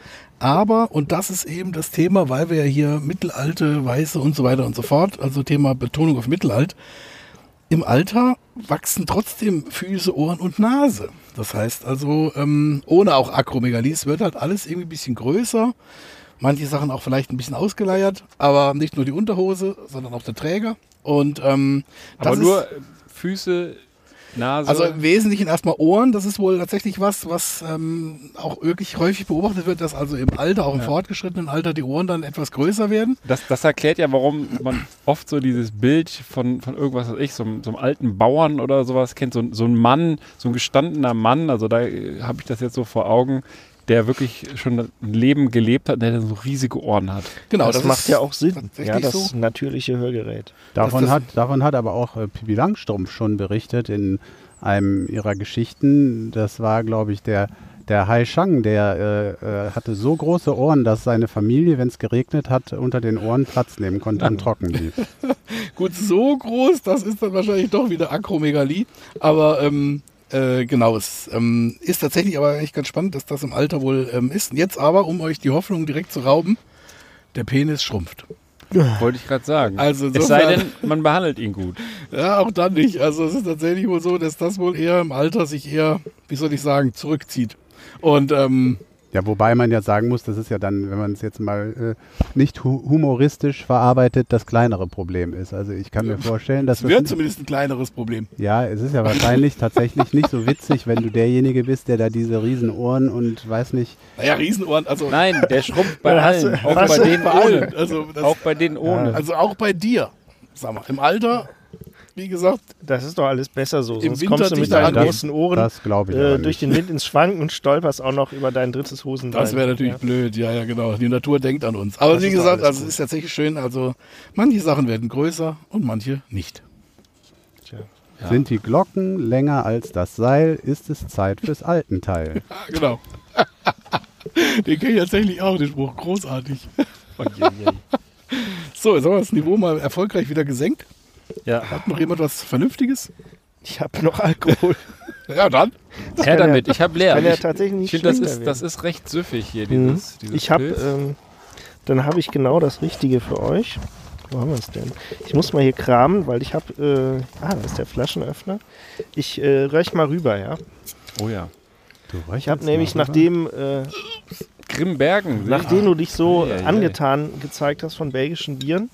aber, und das ist eben das Thema, weil wir ja hier Mittelalte, Weiße und so weiter und so fort, also Thema Betonung auf Mittelalt, im Alter wachsen trotzdem Füße, Ohren und Nase. Das heißt also, ähm, ohne auch Akromegalie, es wird halt alles irgendwie ein bisschen größer. Manche Sachen auch vielleicht ein bisschen ausgeleiert, aber nicht nur die Unterhose, sondern auch der Träger. Und ähm, Aber nur Füße, Nase. also im Wesentlichen erstmal Ohren, das ist wohl tatsächlich was, was ähm, auch wirklich häufig beobachtet wird, dass also im Alter, auch im fortgeschrittenen Alter, die Ohren dann etwas größer werden. das, das erklärt ja, warum man oft so dieses Bild von, von irgendwas, was ich, so, einem- so einem alten Bauern oder sowas kennt, so, ein- so ein Mann, so ein gestandener Mann, also da äh, habe ich das jetzt so vor Augen, der wirklich schon ein Leben gelebt hat der dann so riesige Ohren hat. Genau, das, macht ist ja auch Sinn. Ja, das so. natürliche Hörgerät. Davon, das- hat, davon hat aber auch äh, Pippi Langstrumpf schon berichtet in einem ihrer Geschichten. Das war, glaube ich, der, der Hai Shang, der äh, äh, hatte so große Ohren, dass seine Familie, wenn es geregnet hat, unter den Ohren Platz nehmen konnte und trocken blieb. Gut, so groß, das ist dann wahrscheinlich doch wieder Akromegalie. Aber ähm, äh, genau, es ähm, ist tatsächlich aber echt ganz spannend, dass das im Alter wohl ähm, ist. Jetzt aber, um euch die Hoffnung direkt zu rauben, der Penis schrumpft. Wollte ich gerade sagen. Also es sei denn, man behandelt ihn gut. Ja, auch dann nicht. Also es ist tatsächlich wohl so, dass das wohl eher im Alter sich eher, wie soll ich sagen, zurückzieht. Und ähm, Ja, wobei man ja sagen muss, das ist ja dann, wenn man es jetzt mal äh, nicht hu humoristisch verarbeitet, das kleinere Problem ist. Also ich kann mir vorstellen, dass es das wird zumindest ein kleineres Problem. Ja, es ist ja wahrscheinlich tatsächlich nicht so witzig, wenn du derjenige bist, der da diese riesen Ohren und weiß nicht. Naja, Riesenohren, also Nein, der schrumpft bei allen. du- Auch bei denen ohne. Also, das, Auch bei denen ohne. also auch bei dir, sag mal, im Alter, wie gesagt, Das ist doch alles besser so. Im Sonst Winter kommst du mit deinen an- großen Ohren Das glaube ich äh, durch den Wind ins Schwanken und stolperst auch noch über dein drittes Hosenbein. Das wäre natürlich Ja. blöd, ja, ja, genau. Die Natur denkt an uns. Aber Das wie gesagt, also es ist tatsächlich schön. Also manche Sachen werden größer und manche nicht. Ja. Sind die Glocken länger als das Seil, ist es Zeit fürs Altenteil. Ja, genau. den kenne ich tatsächlich auch, den Spruch. Großartig. So, jetzt haben wir das Niveau mal erfolgreich wieder gesenkt. Ja. Hat noch jemand was Vernünftiges? Ich habe noch Alkohol. Ja, dann. Her damit, ich habe leer. Kann ja ich tatsächlich ich nicht finde, das ist, das ist recht süffig hier, Mhm. dieses, dieses Ich habe, Pilz. ähm, dann habe ich genau das Richtige für euch. Wo haben wir es denn? Ich muss mal hier kramen, weil ich habe, äh, ah, da ist der Flaschenöffner. Ich äh, röch mal rüber, ja. oh ja. Du Ich habe nämlich, nachdem, äh, Grimbergen. nachdem du dich so ei. angetan gezeigt hast von belgischen Bieren,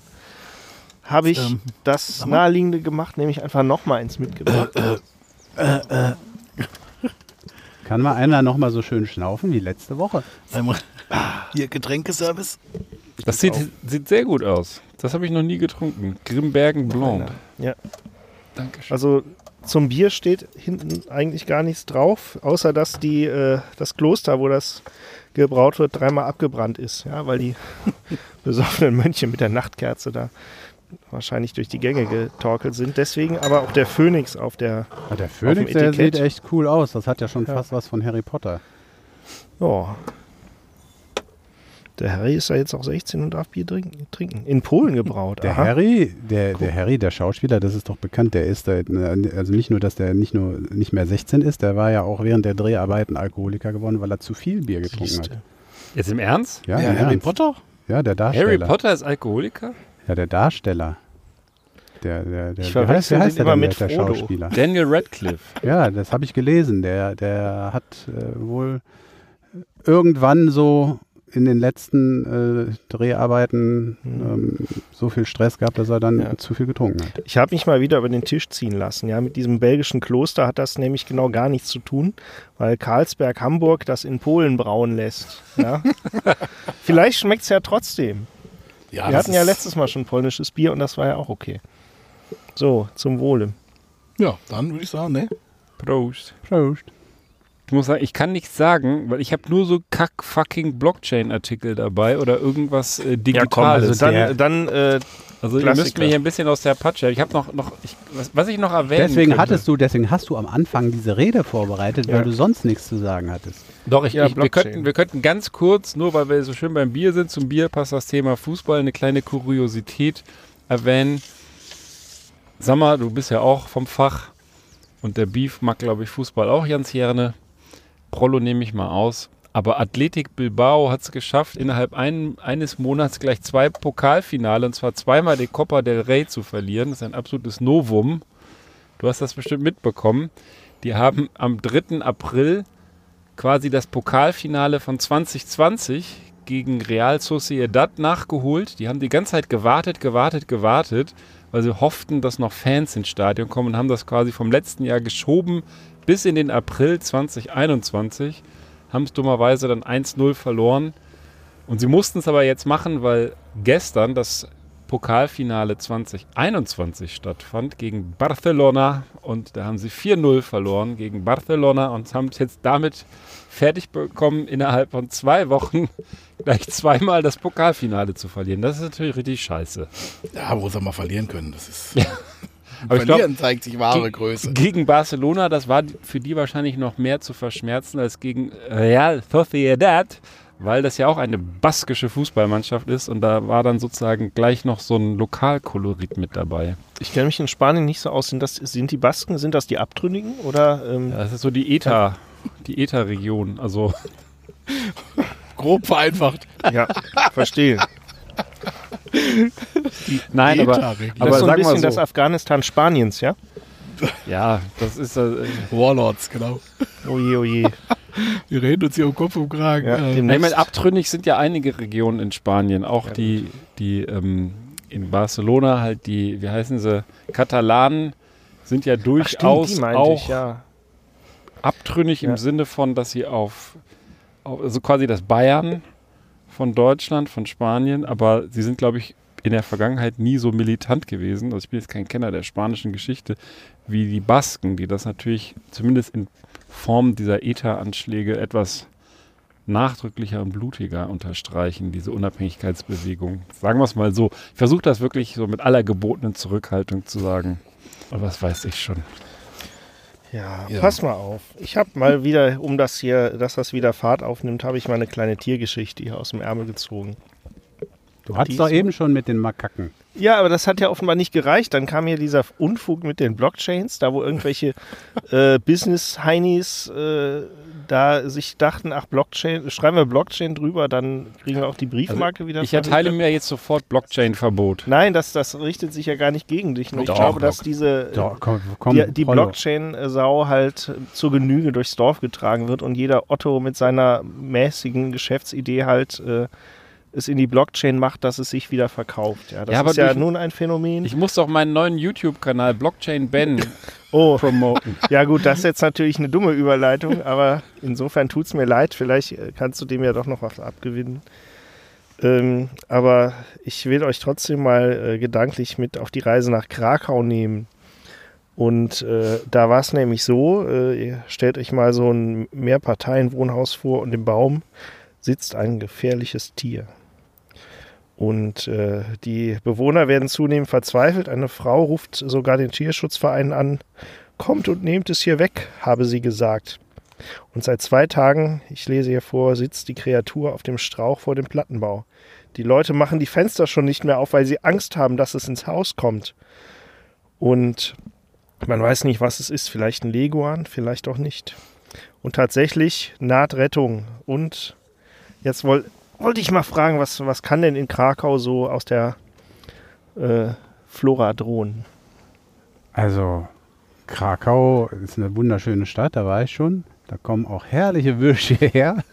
habe ich Ähm, das Naheliegende gemacht, nämlich einfach nochmal eins mitgebracht. Kann mal einer nochmal so schön schnaufen wie letzte Woche? Hier Getränkeservice. Das sieht, sieht sehr gut aus. Das habe ich noch nie getrunken. Grimbergen Blanc. Ja. Dankeschön. Also zum Bier steht hinten eigentlich gar nichts drauf, außer dass die, äh, das Kloster, wo das gebraut wird, dreimal abgebrannt ist, ja, weil die besoffenen Mönche mit der Nachtkerze da wahrscheinlich durch die Gänge getorkelt sind. Deswegen aber auch der Phönix auf der. Ja, der Phönix, der Etikett. sieht echt cool aus. Das hat ja schon Ja. fast was von Harry Potter. Ja. Der Harry ist ja jetzt auch 16 und darf Bier trinken. trinken. In Polen gebraut. Der aha. Harry, der, der Harry, der Schauspieler, das ist doch bekannt, der ist, da, also nicht nur, dass der nicht nur nicht mehr 16 ist, der war ja auch während der Dreharbeiten Alkoholiker geworden, weil er zu viel Bier getrunken hat. Siehste. Jetzt im Ernst? Ja, Ja, im Harry Ernst. Potter? Ja, der Darsteller. Harry Potter ist Alkoholiker? Ja, der Darsteller. Der, der, der, Ich wie heißt, verwechsel wie heißt den der immer denn, mit der Frodo. Schauspieler? Daniel Radcliffe. Ja, das habe ich gelesen. Der, der hat äh, wohl irgendwann so in den letzten äh, Dreharbeiten ähm, so viel Stress gehabt, dass er dann Ja. zu viel getrunken hat. Ich habe mich mal wieder über den Tisch ziehen lassen. Ja, mit diesem belgischen Kloster hat das nämlich genau gar nichts zu tun, weil Karlsberg Hamburg das in Polen brauen lässt. Ja. Vielleicht schmeckt es ja trotzdem. Ja, Wir hatten ja letztes Mal schon polnisches Bier und das war ja auch okay. So, zum Wohle. Ja, dann würde ich sagen, ne? Prost. Prost. Ich muss sagen, ich kann nichts sagen, weil ich habe nur so kack-fucking Blockchain-Artikel dabei oder irgendwas äh, Digitales. also dann, dann äh, Also ihr müsst mir hier ein bisschen aus der Patsche. Ich habe noch, noch ich, was, was ich noch erwähnen Deswegen könnte. hattest du, deswegen hast du am Anfang diese Rede vorbereitet, Ja. weil du sonst nichts zu sagen hattest. Doch, ich, Ja, ich, wir, könnten, wir könnten ganz kurz, nur weil wir so schön beim Bier sind, zum Bier passt das Thema Fußball, eine kleine Kuriosität erwähnen. Sag mal, du bist ja auch vom Fach und der Beef mag, glaube ich, Fußball auch ganz gerne. Prollo nehme ich mal aus. Aber Athletic Bilbao hat es geschafft, innerhalb ein, eines Monats gleich zwei Pokalfinale, und zwar zweimal die Copa del Rey zu verlieren. Das ist ein absolutes Novum. Du hast das bestimmt mitbekommen. Die haben am 3. April quasi das Pokalfinale von 2020 gegen Real Sociedad nachgeholt. Die haben die ganze Zeit gewartet, gewartet, gewartet, weil sie hofften, dass noch Fans ins Stadion kommen und haben das quasi vom letzten Jahr geschoben bis in den April 2021. Haben es dummerweise dann 1-0 verloren. Und sie mussten es aber jetzt machen, weil gestern das Pokalfinale 2021 stattfand gegen Barcelona und da haben sie 4-0 verloren gegen Barcelona und haben es jetzt damit fertig bekommen, innerhalb von zwei Wochen gleich zweimal das Pokalfinale zu verlieren. Das ist natürlich richtig scheiße. Ja, wo sie mal verlieren können. Das ist. Aber ich Verlieren glaube, zeigt sich wahre Größe. gegen Barcelona, das war für die wahrscheinlich noch mehr zu verschmerzen als gegen Real Sociedad, weil das ja auch eine baskische Fußballmannschaft ist und da war dann sozusagen gleich noch so ein Lokalkolorit mit dabei. ich kenne mich in Spanien nicht so aus. Sind, das, sind die Basken, sind das die Abtrünnigen? Oder ähm, Ja, das ist so die ETA, die ETA-Region. Also Grob vereinfacht. ja, verstehe. nein, aber, ETA-Region. Das aber ist so ein bisschen so, das Afghanistan Spaniens, ja? ja, das ist äh, Warlords, genau. Oje, oje. Wir reden uns hier um Kopf und Kragen. Ja, Äh, Ich meine, abtrünnig sind ja einige Regionen in Spanien, auch Ja, die, die ähm, in Barcelona halt die, wie heißen sie, Katalanen sind ja Ach, durchaus stimmt, auch ich, ja. abtrünnig Ja. im Sinne von, dass sie auf, auf also quasi das Bayern von Deutschland, von Spanien, aber sie sind, glaube ich, in der Vergangenheit nie so militant gewesen. Also ich bin jetzt kein Kenner der spanischen Geschichte, wie die Basken, die das natürlich zumindest in Form dieser ETA-Anschläge etwas nachdrücklicher und blutiger unterstreichen, diese Unabhängigkeitsbewegung. Sagen wir es mal so. Ich versuche das wirklich so mit aller gebotenen Zurückhaltung zu sagen. Aber was weiß ich schon. Ja, Ja. pass mal auf. Ich habe mal wieder, um das hier, dass das wieder Fahrt aufnimmt, habe ich mal eine kleine Tiergeschichte hier aus dem Ärmel gezogen. Du hattest doch eben schon mit den Makaken. Ja, aber das hat ja offenbar nicht gereicht. Dann kam hier dieser Unfug mit den Blockchains, da wo irgendwelche äh, Business-Heinis äh, da sich dachten, ach Blockchain, schreiben wir Blockchain drüber, dann kriegen wir auch die Briefmarke wieder. Ich erteile mir jetzt sofort Blockchain-Verbot. Nein, das, das richtet sich ja gar nicht gegen dich. Nur ich Doch, glaube, Block. dass diese Doch, komm, komm, die, die. Blockchain-Sau halt zur Genüge durchs Dorf getragen wird und jeder Otto mit seiner mäßigen Geschäftsidee halt äh, es in die Blockchain macht, dass es sich wieder verkauft. Ja, das Ja, ist ja durch- nun ein Phänomen. Ich muss doch meinen neuen YouTube-Kanal Blockchain Ben oh, promoten. ja gut, das ist jetzt natürlich eine dumme Überleitung, aber insofern tut es mir leid. Vielleicht äh, kannst du dem ja doch noch was abgewinnen. Ähm, aber ich will euch trotzdem mal äh, gedanklich mit auf die Reise nach Krakau nehmen. Und äh, da war es nämlich so, äh, ihr stellt euch mal so ein Mehrparteienwohnhaus vor und im Baum sitzt ein gefährliches Tier. Und äh, die Bewohner werden zunehmend verzweifelt. Eine Frau ruft sogar den Tierschutzverein an. Kommt und nehmt es hier weg, habe sie gesagt. Und seit zwei Tagen, ich lese hier vor, sitzt die Kreatur auf dem Strauch vor dem Plattenbau. Die Leute machen die Fenster schon nicht mehr auf, weil sie Angst haben, dass es ins Haus kommt. Und man weiß nicht, was es ist. Vielleicht ein Leguan, vielleicht auch nicht. Und tatsächlich naht Rettung. Und jetzt woll, wollte ich mal fragen, was, was kann denn in Krakau so aus der äh, Flora drohen? Also, Krakau ist eine wunderschöne Stadt, da war ich schon. Da kommen auch herrliche Würsche her.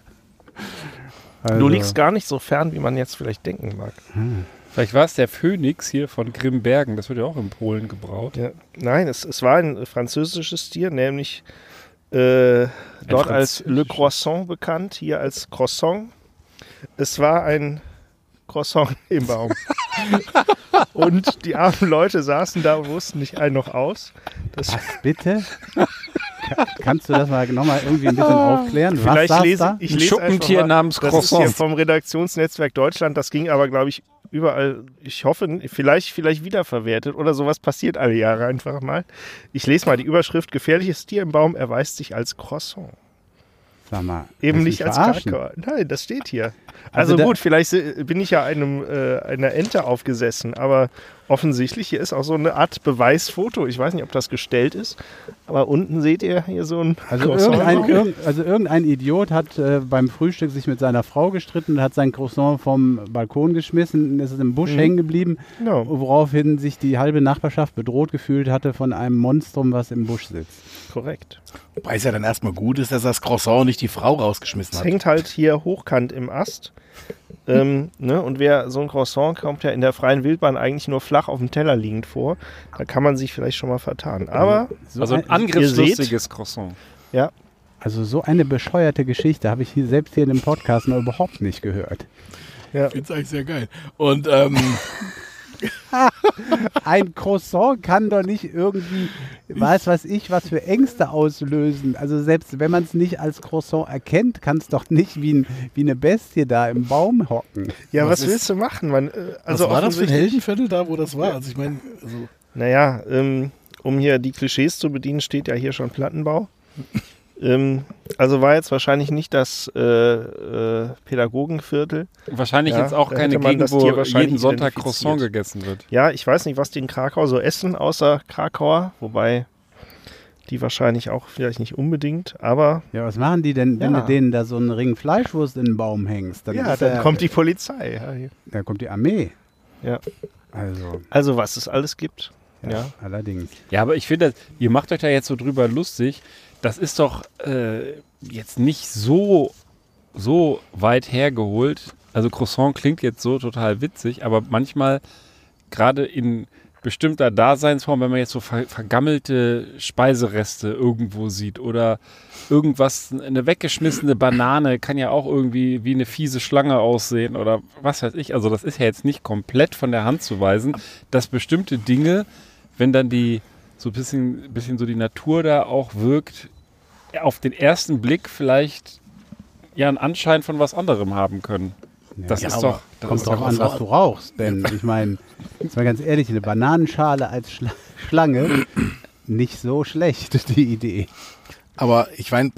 Also, Du liegst gar nicht so fern, wie man jetzt vielleicht denken mag. Vielleicht war es der Phönix hier von Grimbergen. Das wird ja auch in Polen gebraut. Ja. Nein, es, es war ein französisches Tier, nämlich äh, dort als Le Croissant bekannt, hier als Croissant. Es war ein Croissant im Baum. und die armen Leute saßen da und wussten nicht einen noch aus. Das, Was bitte? Ka- Kannst du das mal nochmal irgendwie ein bisschen aufklären? Was vielleicht saß lese da? ich Ein lese Schuppentier einfach mal, namens Das ist hier Croissant. vom Redaktionsnetzwerk Deutschland. Das ging aber, glaube ich, überall. Ich hoffe, vielleicht, vielleicht wiederverwertet oder sowas passiert alle Jahre einfach mal. Ich lese mal die Überschrift: Gefährliches Tier im Baum erweist sich als Croissant. Sag mal, Eben nicht als? Kakao. Nein, das steht hier. Also Also, gut, vielleicht bin ich ja einem, äh, einer Ente aufgesessen, aber offensichtlich hier ist auch so eine Art Beweisfoto. Ich weiß nicht, ob das gestellt ist, aber unten seht ihr hier so ein Also irgendein, irgend, also irgendein Idiot hat äh, beim Frühstück sich mit seiner Frau gestritten und hat sein Croissant vom Balkon geschmissen und ist im Busch Mhm. hängen geblieben, Genau. woraufhin sich die halbe Nachbarschaft bedroht gefühlt hatte von einem Monstrum, was im Busch sitzt. Korrekt. Wobei es ja dann erstmal gut ist, dass das Croissant nicht die Frau rausgeschmissen Es hat. hängt halt hier hochkant im Ast. ähm, ne? Und wer so ein Croissant kommt ja in der freien Wildbahn eigentlich nur flach auf dem Teller liegend vor. Da kann man sich vielleicht schon mal vertan. Aber So Also ein angriffslustiges Croissant. ja, also so eine bescheuerte Geschichte habe ich hier selbst hier in dem Podcast noch überhaupt nicht gehört. ja. Ich finde es eigentlich sehr geil. Und ähm, Ein Croissant kann doch nicht irgendwie, weiß was ich, was für Ängste auslösen. Also selbst wenn man es nicht als Croissant erkennt, kann es doch nicht wie, ein, wie eine Bestie da im Baum hocken. ja Was was, ist- willst du machen? Man, äh, also was war das für ein Heldenviertel da, wo das war? Also ich meine, also, Naja, ähm, um hier die Klischees zu bedienen, steht ja hier schon Plattenbau. Ähm, also war jetzt wahrscheinlich nicht das äh, äh, Pädagogenviertel. Wahrscheinlich Ja, jetzt auch keine Gegend, wo jeden Sonntag. Croissant gegessen wird. Ja, ich weiß nicht, was die in Krakau so essen, außer Krakauer, wobei die wahrscheinlich auch vielleicht nicht unbedingt, aber Ja, was machen die denn, wenn Ja. du denen da so einen Ring Fleischwurst in den Baum hängst? Dann ja, ist dann ja- kommt die Polizei. Dann kommt die Armee. Ja. Also, Also was es alles gibt. ja, Ja. allerdings. Ja, aber ich finde, ihr macht euch da jetzt so drüber lustig. Das ist doch äh, jetzt nicht so, so weit hergeholt. Also Croissant klingt jetzt so total witzig, aber manchmal gerade in bestimmter Daseinsform, wenn man jetzt so ver vergammelte Speisereste irgendwo sieht oder irgendwas, eine weggeschmissene Banane kann ja auch irgendwie wie eine fiese Schlange aussehen oder was weiß ich. Also das ist ja jetzt nicht komplett von der Hand zu weisen, dass bestimmte Dinge, wenn dann die so ein bisschen, bisschen so die Natur da auch wirkt, auf den ersten Blick vielleicht ja einen Anschein von was anderem haben können. Das Ja, ist doch, das Kommt ist drauf doch an, was du rauchst. Denn ich meine, jetzt mal ganz ehrlich, eine Bananenschale als Schla Schlange, nicht so schlecht, die Idee. Aber ich meine,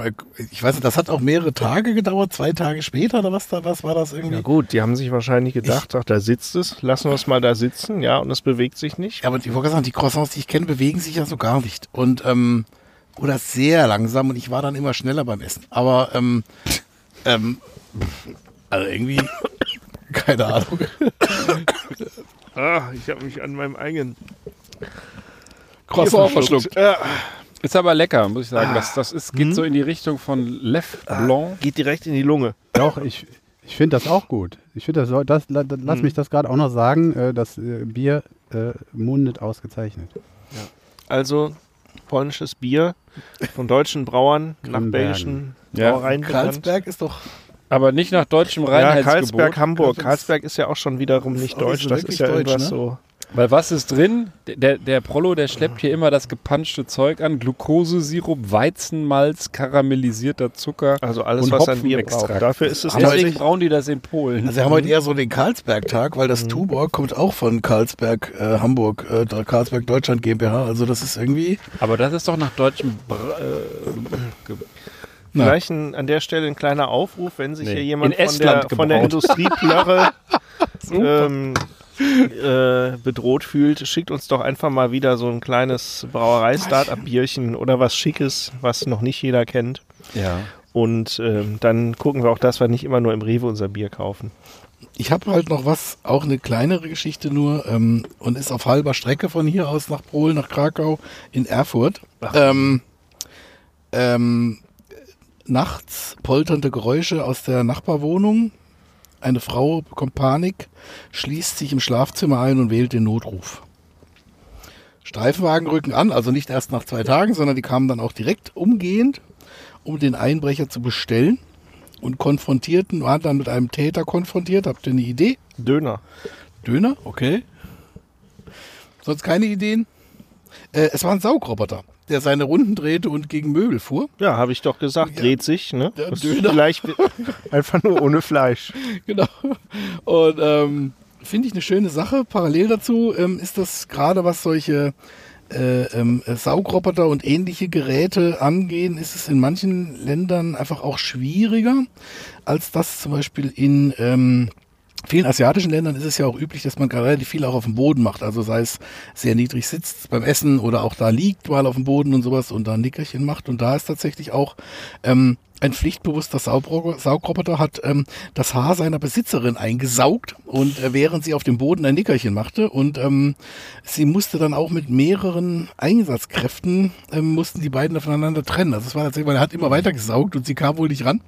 ich weiß nicht, das hat auch mehrere Tage gedauert, zwei Tage später oder was da, was war das irgendwie? Ja gut, die haben sich wahrscheinlich gedacht, ach, da sitzt es, lassen wir es mal da sitzen, ja, und es bewegt sich nicht. Ja, aber ich wollte gerade sagen, die Croissants, die ich kenne, bewegen sich ja so gar nicht. Und, ähm, oder sehr langsam und ich war dann immer schneller beim Essen. Aber, ähm, ähm, also irgendwie, keine Ahnung. Ah, ich habe mich an meinem eigenen Croissant verschluckt. Ja, Ist aber lecker, muss ich sagen. Das, das ist, geht so in die Richtung von Lef Blanc. geht direkt in die Lunge. Doch, ich, ich finde das auch gut. Ich finde das, so- das, la- da- lass mich das gerade auch noch sagen, äh, das äh, Bier äh, mundet ausgezeichnet. Also polnisches Bier von deutschen Brauern nach belgischen Ja. Brauereien. Karlsberg ist doch, Aber nicht nach deutschem Ja, Reinheitsgebot. Karlsberg, Hamburg. Karlsberg ist- ja auch schon wiederum nicht deutsch. Das ist ja deutsch, irgendwas ne? so. Weil was ist drin? Der, der Prollo, der schleppt hier immer das gepanschte Zeug an. Glukosesirup, Weizenmalz, karamellisierter Zucker. Also alles, Und was ein Bier Hopfenextrakt. braucht. Dafür ist es Deswegen brauen die das in Polen. also wir haben heute eher so den Karlsberg-Tag, weil Mhm. das Tuborg kommt auch von Karlsberg, äh, Hamburg, äh, Karlsberg Deutschland GmbH. Also das ist irgendwie, Aber das ist doch nach deutschem Br äh. Vielleicht ein, an der Stelle ein kleiner Aufruf, wenn sich Nee. hier jemand In von der, Estland von der. Industrieplörre ähm, äh, bedroht fühlt, schickt uns doch einfach mal wieder so ein kleines Brauerei-Startup-Bierchen oder was Schickes, was noch nicht jeder kennt. Ja. Und ähm, dann gucken wir auch, dass wir nicht immer nur im Rewe unser Bier kaufen. ich habe halt noch was, auch eine kleinere Geschichte nur ähm, und ist auf halber Strecke von hier aus nach Polen, nach Krakau, in Erfurt. Ähm, ähm, nachts polternde Geräusche aus der Nachbarwohnung. Eine Frau bekommt Panik, schließt sich im Schlafzimmer ein und wählt den Notruf. Streifenwagen rücken an, also nicht erst nach zwei Tagen, sondern die kamen dann auch direkt umgehend, um den Einbrecher zu bestellen und konfrontierten, waren dann mit einem Täter konfrontiert. Habt ihr eine Idee? Döner. Döner, okay. Sonst keine Ideen? Äh, es war ein Saugroboter, der seine Runden drehte und gegen Möbel fuhr. Ja, habe ich doch gesagt, Ja. dreht sich. Ne? Der Döner. Vielleicht einfach nur ohne Fleisch. Genau. Und ähm, finde ich eine schöne Sache. Parallel dazu ähm, ist das gerade, was solche äh, ähm, äh, Saugroboter und ähnliche Geräte angehen, ist es in manchen Ländern einfach auch schwieriger, als das zum Beispiel in ähm, vielen asiatischen Ländern ist es ja auch üblich, dass man relativ viel auch auf dem Boden macht. Also sei es sehr niedrig sitzt beim Essen oder auch da liegt mal auf dem Boden und sowas und da ein Nickerchen macht. Und da ist tatsächlich auch ähm, ein pflichtbewusster Saugroboter hat ähm, das Haar seiner Besitzerin eingesaugt und äh, während sie auf dem Boden ein Nickerchen machte und ähm, sie musste dann auch mit mehreren Einsatzkräften ähm, mussten die beiden voneinander trennen. Also es war tatsächlich, weil er hat immer weiter gesaugt und sie kam wohl nicht ran.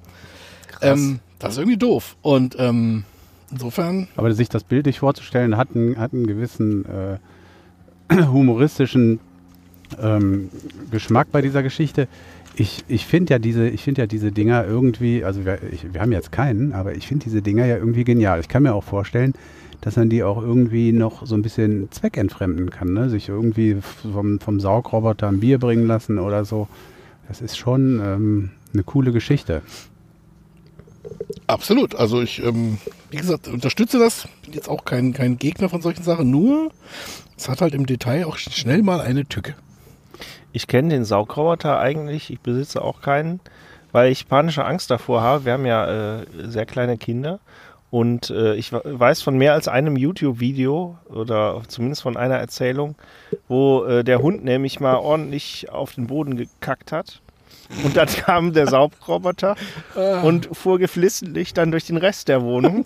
Ähm, das ist irgendwie doof. Und ähm, insofern Aber sich das bildlich vorzustellen, hat einen, hat einen gewissen äh, humoristischen ähm, Geschmack bei dieser Geschichte. Ich, ich finde ja diese, ja diese Dinger irgendwie, also wir, ich, wir haben jetzt keinen, aber ich finde diese Dinger ja irgendwie genial. Ich kann mir auch vorstellen, dass man die auch irgendwie noch so ein bisschen zweckentfremden kann, ne? Sich irgendwie vom, vom Saugroboter ein Bier bringen lassen oder so. Das ist schon ähm, eine coole Geschichte. Absolut. Also ich, ähm, wie gesagt, unterstütze das. Bin jetzt auch kein, kein Gegner von solchen Sachen. Nur, es hat halt im Detail auch schnell mal eine Tücke. Ich kenne den Saugroboter eigentlich, ich besitze auch keinen, weil ich panische Angst davor habe. Wir haben ja äh, sehr kleine Kinder und äh, ich we- weiß von mehr als einem YouTube-Video oder zumindest von einer Erzählung, wo äh, der Hund nämlich mal ordentlich auf den Boden gekackt hat. Und dann kam der Saugroboter und fuhr geflissentlich dann durch den Rest der Wohnung.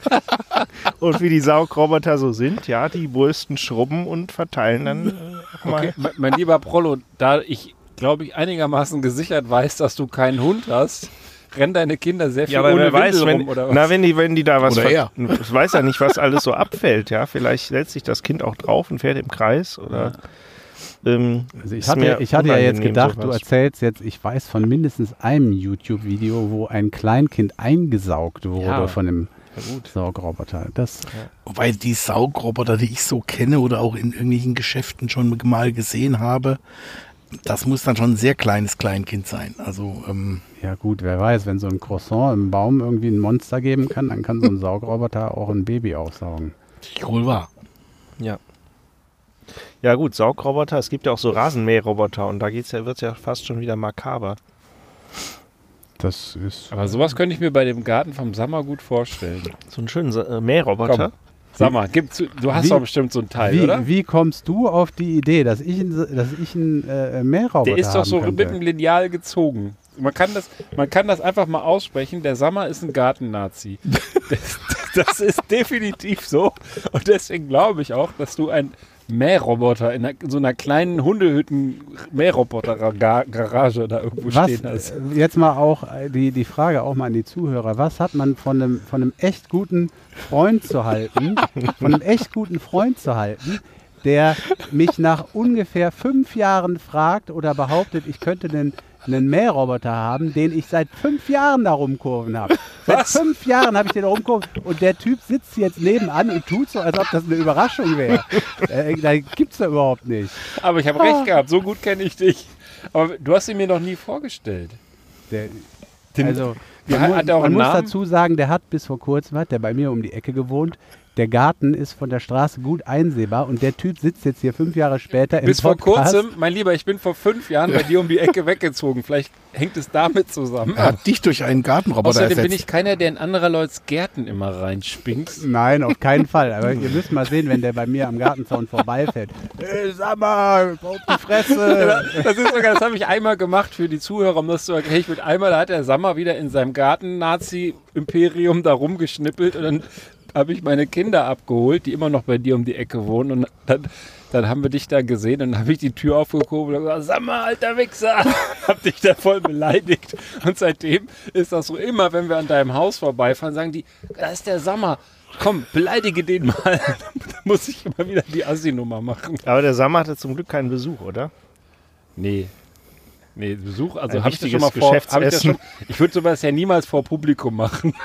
Und wie die Saugroboter so sind, ja, die bürsten, schrubben und verteilen dann äh, mal. Okay, mein, lieber Prollo, da ich, glaube ich, einigermaßen gesichert weiß, dass du keinen Hund hast, rennen deine Kinder sehr viel Ja, aber ohne wer weiß, Windel wenn, rum oder was? na, wenn die, wenn die da was Oder ver- er. Ich weiß ja nicht, was alles so abfällt, ja. Vielleicht setzt sich das Kind auch drauf und fährt im Kreis oder. Ähm, Also ich hatte, ich hatte ja jetzt gedacht, du sowas. erzählst jetzt, ich weiß von mindestens einem YouTube-Video, wo ein Kleinkind eingesaugt wurde Ja. von einem Ja. Saugroboter. Das, Wobei die Saugroboter, die ich so kenne oder auch in irgendwelchen Geschäften schon mal gesehen habe, das muss dann schon ein sehr kleines Kleinkind sein. Also ähm, ja gut, wer weiß, wenn so ein Croissant im Baum irgendwie ein Monster geben kann, dann kann so ein Saugroboter auch ein Baby aussaugen. wohl wahr. Ja. Ja, gut, Saugroboter. Es gibt ja auch so Rasenmäherroboter und da geht's ja, wird ja fast schon wieder makaber. Das ist. Aber sowas könnte ich mir bei dem Garten vom Sammer gut vorstellen. So einen schönen äh, Mähroboter. Komm. Sammer, gib zu, du hast Wie- doch bestimmt so einen Teil, Wie, oder? wie kommst du auf die Idee, dass ich einen, dass ich einen äh, Mähroboter Der ist doch haben so könnte? mit dem Lineal gezogen. Man kann, das, man kann das einfach mal aussprechen. Der Sammer ist ein Garten-Nazi. das, das ist definitiv so. Und deswegen glaube ich auch, dass du ein Mähroboter in, einer, in so einer kleinen Hundehütten-Mähroboter-Garage da irgendwo Was, stehen hast. äh, jetzt mal auch äh, die, die Frage auch mal an die Zuhörer. Was hat man von einem, von einem echt guten Freund zu halten, von einem echt guten Freund zu halten, der mich nach ungefähr fünf Jahren fragt oder behauptet, ich könnte einen, einen Mähroboter haben, den ich seit fünf Jahren da rumkurven habe. Seit fünf Jahren habe ich den da rumkurven und der Typ sitzt jetzt nebenan und tut so, als ob das eine Überraschung wäre. äh, da gibt's da überhaupt nicht. Aber ich habe recht gehabt, so gut kenne ich dich. Aber du hast ihn mir noch nie vorgestellt. Der, also, man, hat auch man muss dazu sagen, der hat bis vor kurzem, hat der bei mir um die Ecke gewohnt. Der Garten ist von der Straße gut einsehbar und der Typ sitzt jetzt hier fünf Jahre später im Bis vor Podcast. kurzem, mein Lieber, ich bin vor fünf Jahren bei dir um die Ecke weggezogen. Vielleicht hängt es damit zusammen. Er hat dich durch einen Gartenroboter Außerdem ersetzt. bin ich keiner, der in anderer Leute's Gärten immer reinspinkt. Nein, auf keinen Fall. Aber ihr müsst mal sehen, wenn der bei mir am Gartenzaun vorbeifährt. Hey, sag mal, auf die Fresse. Das ist sogar, das habe ich einmal gemacht für die Zuhörer, um das zu erklären. Ich mit einmal, da hat der Sammer wieder in seinem Garten-Nazi-Imperium da rumgeschnippelt und dann habe ich meine Kinder abgeholt, die immer noch bei dir um die Ecke wohnen. Und dann, dann haben wir dich da gesehen und dann habe ich die Tür aufgehoben und gesagt, sag mal, alter Wichser, hab dich da voll beleidigt. Und seitdem ist das so immer, wenn wir an deinem Haus vorbeifahren, sagen die, da ist der Sammer. Komm, beleidige den mal. da muss ich immer wieder die Assi-Nummer machen. Aber der Sammer hatte zum Glück keinen Besuch, oder? Nee. Nee, Besuch, also habe ich das schon mal vor. Hab ich, schon, ich würde sowas ja niemals vor Publikum machen.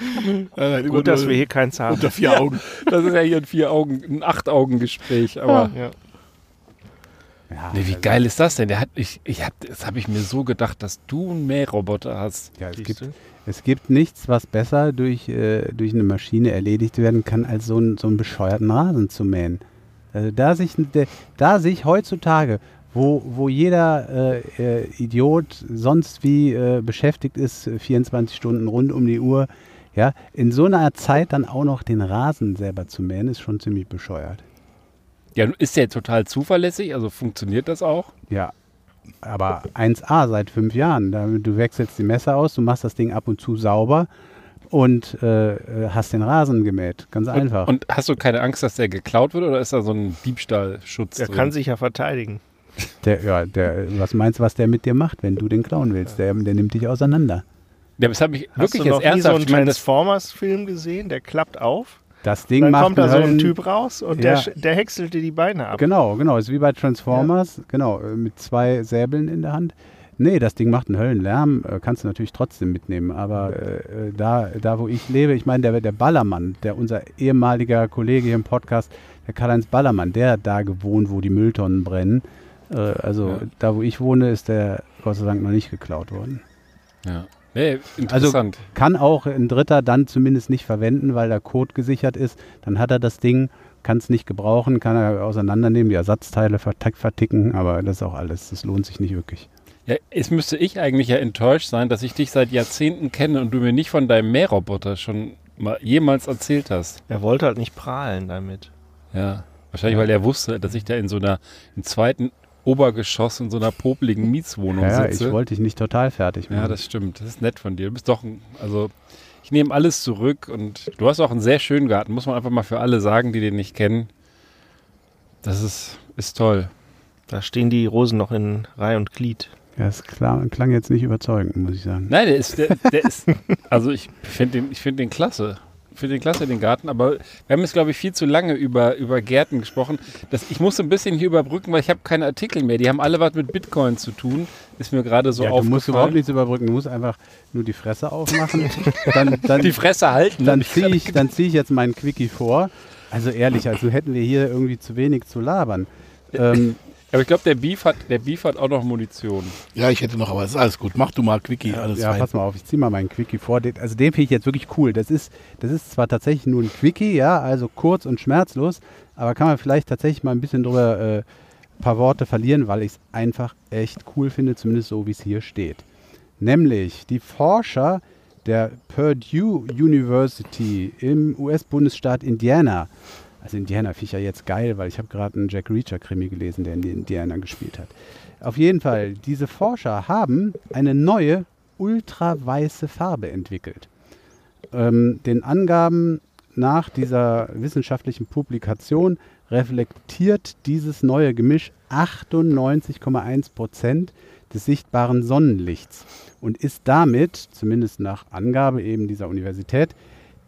Gut, dass wir hier keins haben. unter vier Augen. Das ist ja hier ein vier Augen, ein acht Augen Gespräch. Aber Ja. Ja, nee, wie geil ist das denn? Der hat, ich, ich hab, das habe ich mir so gedacht, dass du einen Mähroboter hast. ja, es, Siehst gibt, du? es gibt nichts, was besser durch, äh, durch eine Maschine erledigt werden kann, als so, ein, so einen bescheuerten Rasen zu mähen. Also da sich, da sich heutzutage, wo, wo jeder äh, äh, Idiot sonst wie äh, beschäftigt ist, äh, 24 Stunden rund um die Uhr, ja, in so einer Zeit dann auch noch den Rasen selber zu mähen, ist schon ziemlich bescheuert. Ja, ist der total zuverlässig? Also funktioniert das auch? Ja, aber 1A seit fünf Jahren. Du wechselst die Messer aus, du machst das Ding ab und zu sauber und äh, äh, hast den Rasen gemäht. Ganz einfach. Und, und hast du keine Angst, dass der geklaut wird oder ist da so ein Diebstahlschutz Der drin? kann sich ja verteidigen. der, ja, der, was meinst du, was der mit dir macht, wenn du den klauen willst? Der, der nimmt dich auseinander. Ja, das habe ich Hast wirklich du noch jetzt nie so ernsthaft. einen ich meine, das, Transformers-Film gesehen? Der klappt auf. Das Ding Dann macht kommt da einen so ein Höllen- Typ raus und Ja. der, sch- der häckselt dir die Beine ab. Genau, genau. Ist wie bei Transformers, genau, äh, mit zwei Säbeln in der Hand. Nee, das Ding macht einen Höllenlärm, äh, kannst du natürlich trotzdem mitnehmen. Aber äh, äh, da, da, wo ich lebe, ich meine, der, der Ballermann, der unser ehemaliger Kollege hier im Podcast, der Karl-Heinz Ballermann, der hat da gewohnt, wo die Mülltonnen brennen. Äh, also Ja. da, wo ich wohne, ist der Gott sei Dank noch nicht geklaut worden. ja. Nee, Also interessant. kann auch ein Dritter dann zumindest nicht verwenden, weil der Code gesichert ist. Dann hat er das Ding, kann es nicht gebrauchen, kann er auseinandernehmen, die Ersatzteile vertick, verticken, aber das ist auch alles. Das lohnt sich nicht wirklich. ja, es müsste ich eigentlich ja enttäuscht sein, dass ich dich seit Jahrzehnten kenne und du mir nicht von deinem Mähroboter schon mal jemals erzählt hast. Er wollte halt nicht prahlen damit. Ja. Wahrscheinlich, weil er wusste, dass ich da in so einer, im zweiten Obergeschoss in so einer popligen Mietswohnung Ja, ich sitze. wollte dich nicht total fertig machen. Ja, das stimmt. Das ist nett von dir. Du bist doch ein, also ich nehme alles zurück und du hast auch einen sehr schönen Garten, muss man einfach mal für alle sagen, die den nicht kennen. Das ist, ist toll. Da stehen die Rosen noch in Reihe und Glied. Ja, das klang, klang jetzt nicht überzeugend, muss ich sagen. Nein, der ist, der, der ist, also ich finde den, ich finde den klasse. Finde den klasse, den Garten, aber wir haben jetzt, glaube ich, viel zu lange über, über Gärten gesprochen. Das, ich muss ein bisschen hier überbrücken, weil ich habe keine Artikel mehr. Die haben alle was mit Bitcoin zu tun. Ist mir gerade so ja, du musst überhaupt aufgefallen. nichts überbrücken, du musst einfach nur die Fresse aufmachen. dann dann, Die Fresse halten. dann ziehe ich, dann zieh ich jetzt meinen Quickie vor. Also ehrlich, also hätten wir hier irgendwie zu wenig zu labern. Ähm, Aber ich glaube, der Beef hat, der Beef hat auch noch Munition. Ja, ich hätte noch, aber es ist alles gut. Mach du mal Quickie, alles ja, fein. pass mal auf, ich ziehe mal meinen Quickie vor. Den, also den finde ich jetzt wirklich cool. Das ist, das ist zwar tatsächlich nur ein Quickie, ja, also kurz und schmerzlos, aber kann man vielleicht tatsächlich mal ein bisschen drüber äh, ein paar Worte verlieren, weil ich es einfach echt cool finde, zumindest so wie es hier steht. Nämlich die Forscher der Purdue University im US-Bundesstaat Indiana. Also Indiana finde ich ja jetzt geil, weil ich habe gerade einen Jack Reacher-Krimi gelesen, der in Indiana gespielt hat. Auf jeden Fall, diese Forscher haben eine neue ultraweiße Farbe entwickelt. Ähm, den Angaben nach dieser wissenschaftlichen Publikation reflektiert dieses neue Gemisch 98,1 Prozent des sichtbaren Sonnenlichts und ist damit, zumindest nach Angabe eben dieser Universität,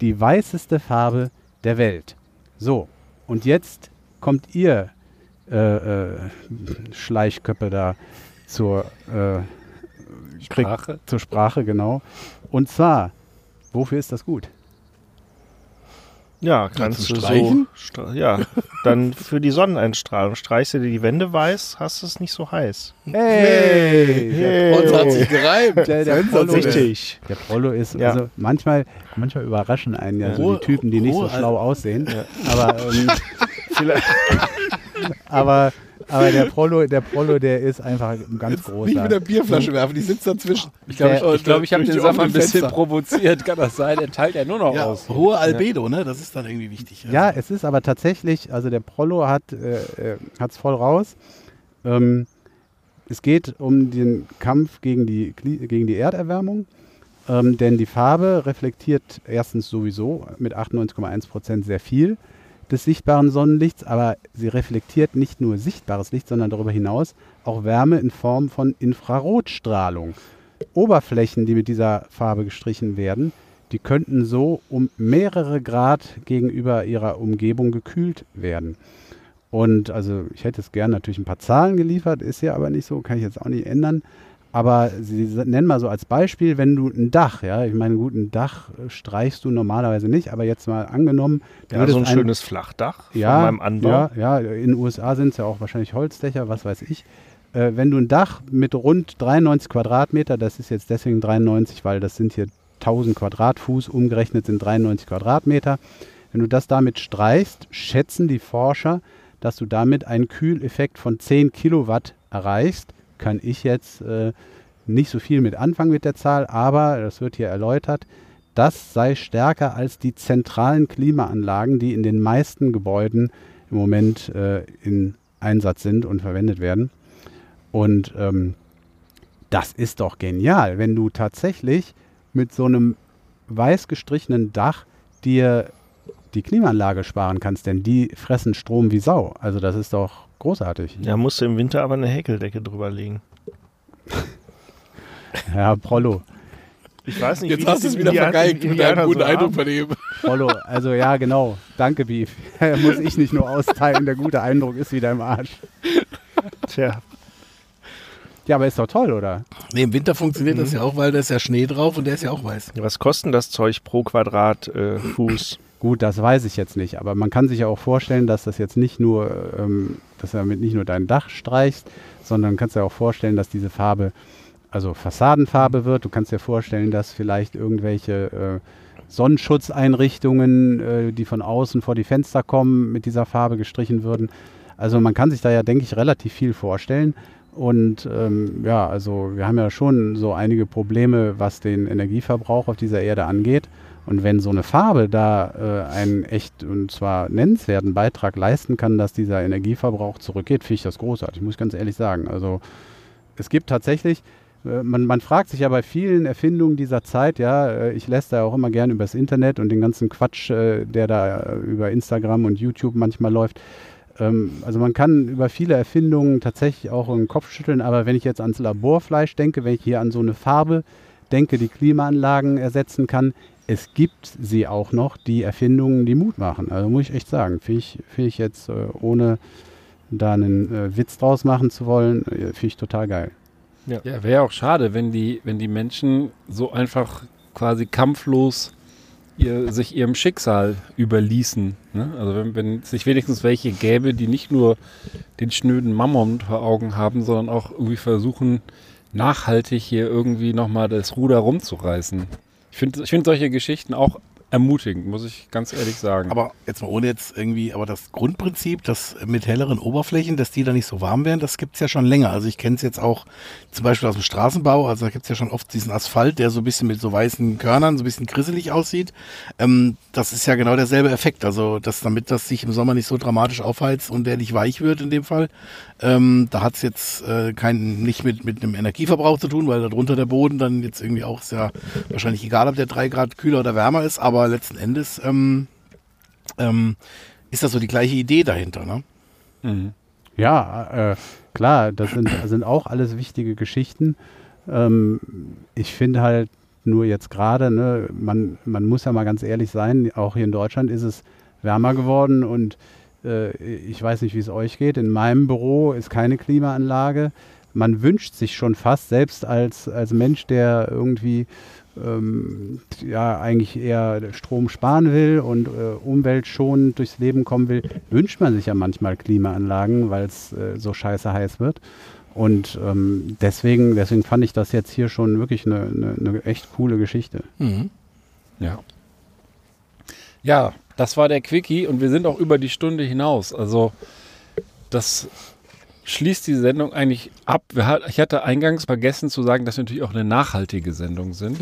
die weißeste Farbe der Welt. So, und jetzt kommt ihr äh, äh, Schleichköppe da zur, äh, krieg- Sprache. zur Sprache, genau. Und zwar, wofür ist das gut? Ja, kannst zum du Streichen? so. Ja, dann für die Sonneneinstrahlung. Streichst du dir die Wände weiß, hast du es nicht so heiß. Hey! Hey. Und hat sich gereimt. Der, der, der, Richtig. der Prollo ist, Ja. also manchmal, manchmal überraschen einen ja, so die Typen, die nicht so schlau aussehen. Aber, ähm, aber, aber der Prollo, der Prollo, der ist einfach ein ganz Nicht großer. mit der Bierflasche werfen, die sitzt dazwischen. Ich glaube, ich, Der- ich, glaub, ich habe den Safa ein bisschen Fenster. provoziert. Kann das sein? Er teilt ja nur noch Ja, aus. hohe Albedo, ne? Das ist dann irgendwie wichtig. Ja, es ist aber tatsächlich, also der Prollo hat es äh, hat's voll raus. Ähm, es geht um den Kampf gegen die, gegen die Erderwärmung, ähm, denn die Farbe reflektiert erstens sowieso mit 98,1 Prozent sehr viel des sichtbaren Sonnenlichts, aber sie reflektiert nicht nur sichtbares Licht, sondern darüber hinaus auch Wärme in Form von Infrarotstrahlung. Oberflächen, die mit dieser Farbe gestrichen werden, die könnten so um mehrere Grad gegenüber ihrer Umgebung gekühlt werden. Und also ich hätte es gern natürlich ein paar Zahlen geliefert, ist ja aber nicht so, kann ich jetzt auch nicht ändern. Aber Sie nennen mal so als Beispiel, wenn du ein Dach, ja, ich meine, gut, ein Dach streichst du normalerweise nicht, aber jetzt mal angenommen, Ja, so ein ein- schönes Flachdach ja, von meinem Anbau. Ja, ja, in den USA sind es ja auch wahrscheinlich Holzdächer, was weiß ich. Äh, wenn du ein Dach mit rund 93 Quadratmeter, das ist jetzt deswegen 93, weil das sind hier 1000 Quadratfuß, umgerechnet sind 93 Quadratmeter. Wenn du das damit streichst, schätzen die Forscher, dass du damit einen Kühleffekt von 10 Kilowatt erreichst. Kann ich jetzt äh, nicht so viel mit anfangen mit der Zahl, aber das wird hier erläutert, das sei stärker als die zentralen Klimaanlagen, die in den meisten Gebäuden im Moment äh, in Einsatz sind und verwendet werden. Und ähm, das ist doch genial, wenn du tatsächlich mit so einem weiß gestrichenen Dach dir die Klimaanlage sparen kannst, denn die fressen Strom wie Sau. Also das ist doch großartig. Da musst du im Winter aber eine Häkeldecke drüber legen. Ja, Prollo. Ich weiß nicht, Jetzt wie hast du das es wieder vergeigt mit einem guten so Eindruck von ihm. Prollo, also ja, genau. Danke, Beef. Muss ich nicht nur austeilen, der gute Eindruck ist wieder im Arsch. Tja, Ja, aber ist doch toll, oder? Nee, im Winter funktioniert das ja auch, weil da ist ja Schnee drauf und der ist ja auch weiß. was kostet das Zeug pro Quadratfuß? Äh, Fuß? Gut, das weiß ich jetzt nicht, aber man kann sich ja auch vorstellen, dass das jetzt nicht nur, ähm, dass du damit nicht nur dein Dach streichst, sondern kannst dir auch vorstellen, dass diese Farbe, also Fassadenfarbe wird. Du kannst dir vorstellen, dass vielleicht irgendwelche äh, Sonnenschutzeinrichtungen, äh, die von außen vor die Fenster kommen, mit dieser Farbe gestrichen würden. Also man kann sich da ja, denke ich, relativ viel vorstellen. Und ähm, ja, also wir haben ja schon so einige Probleme, was den Energieverbrauch auf dieser Erde angeht. Und wenn so eine Farbe da äh, einen echt und zwar nennenswerten Beitrag leisten kann, dass dieser Energieverbrauch zurückgeht, finde ich das großartig, muss ich ganz ehrlich sagen. Also es gibt tatsächlich, äh, man, man fragt sich ja bei vielen Erfindungen dieser Zeit, ja, äh, ich lässt da auch immer gerne übers Internet und den ganzen Quatsch, äh, der da äh, über Instagram und YouTube manchmal läuft. Ähm, also man kann über viele Erfindungen tatsächlich auch den Kopf schütteln, aber wenn ich jetzt ans Laborfleisch denke, wenn ich hier an so eine Farbe denke, die Klimaanlagen ersetzen kann, es gibt sie auch noch, die Erfindungen, die Mut machen. Also muss ich echt sagen, finde ich, find ich jetzt, äh, ohne da einen äh, Witz draus machen zu wollen, äh, finde ich total geil. Ja, wäre auch schade, wenn die, wenn die Menschen so einfach quasi kampflos ihr, sich ihrem Schicksal überließen. Ne? Also wenn, wenn es nicht wenigstens welche gäbe, die nicht nur den schnöden Mammon vor Augen haben, sondern auch irgendwie versuchen, nachhaltig hier irgendwie nochmal das Ruder rumzureißen. Ich finde ich find solche Geschichten auch ermutigend, muss ich ganz ehrlich sagen. Aber jetzt mal ohne jetzt irgendwie, aber das Grundprinzip, dass mit helleren Oberflächen, dass die da nicht so warm werden, das gibt's ja schon länger. Also ich kenne es jetzt auch zum Beispiel aus dem Straßenbau, also da gibt's ja schon oft diesen Asphalt, der so ein bisschen mit so weißen Körnern, so ein bisschen grisselig aussieht. Ähm, das ist ja genau derselbe Effekt. Also dass damit das sich im Sommer nicht so dramatisch aufheizt und der nicht weich wird in dem Fall. Ähm, da hat's jetzt äh, kein, nicht mit, mit einem Energieverbrauch zu tun, weil darunter der Boden dann jetzt irgendwie auch, ist ja wahrscheinlich egal, ob der drei Grad kühler oder wärmer ist, aber letzten Endes ähm, ähm, ist das so die gleiche Idee dahinter, ne? Mhm. Ja, äh, klar, das sind, sind auch alles wichtige Geschichten. Ähm, ich finde halt nur jetzt gerade, ne, man, man muss ja mal ganz ehrlich sein, auch hier in Deutschland ist es wärmer geworden und äh, ich weiß nicht, wie es euch geht. In meinem Büro ist keine Klimaanlage. Man wünscht sich schon fast, selbst als, als Mensch, der irgendwie ähm, ja eigentlich eher Strom sparen will und äh, umweltschonend durchs Leben kommen will, wünscht man sich ja manchmal Klimaanlagen, weil es äh, so scheiße heiß wird. Und ähm, deswegen, deswegen fand ich das jetzt hier schon wirklich eine, eine, eine echt coole Geschichte. Mhm. Ja. Ja, das war der Quickie und wir sind auch über die Stunde hinaus. Also das schließt die Sendung eigentlich ab. Ich hatte eingangs vergessen zu sagen, dass wir natürlich auch eine nachhaltige Sendung sind.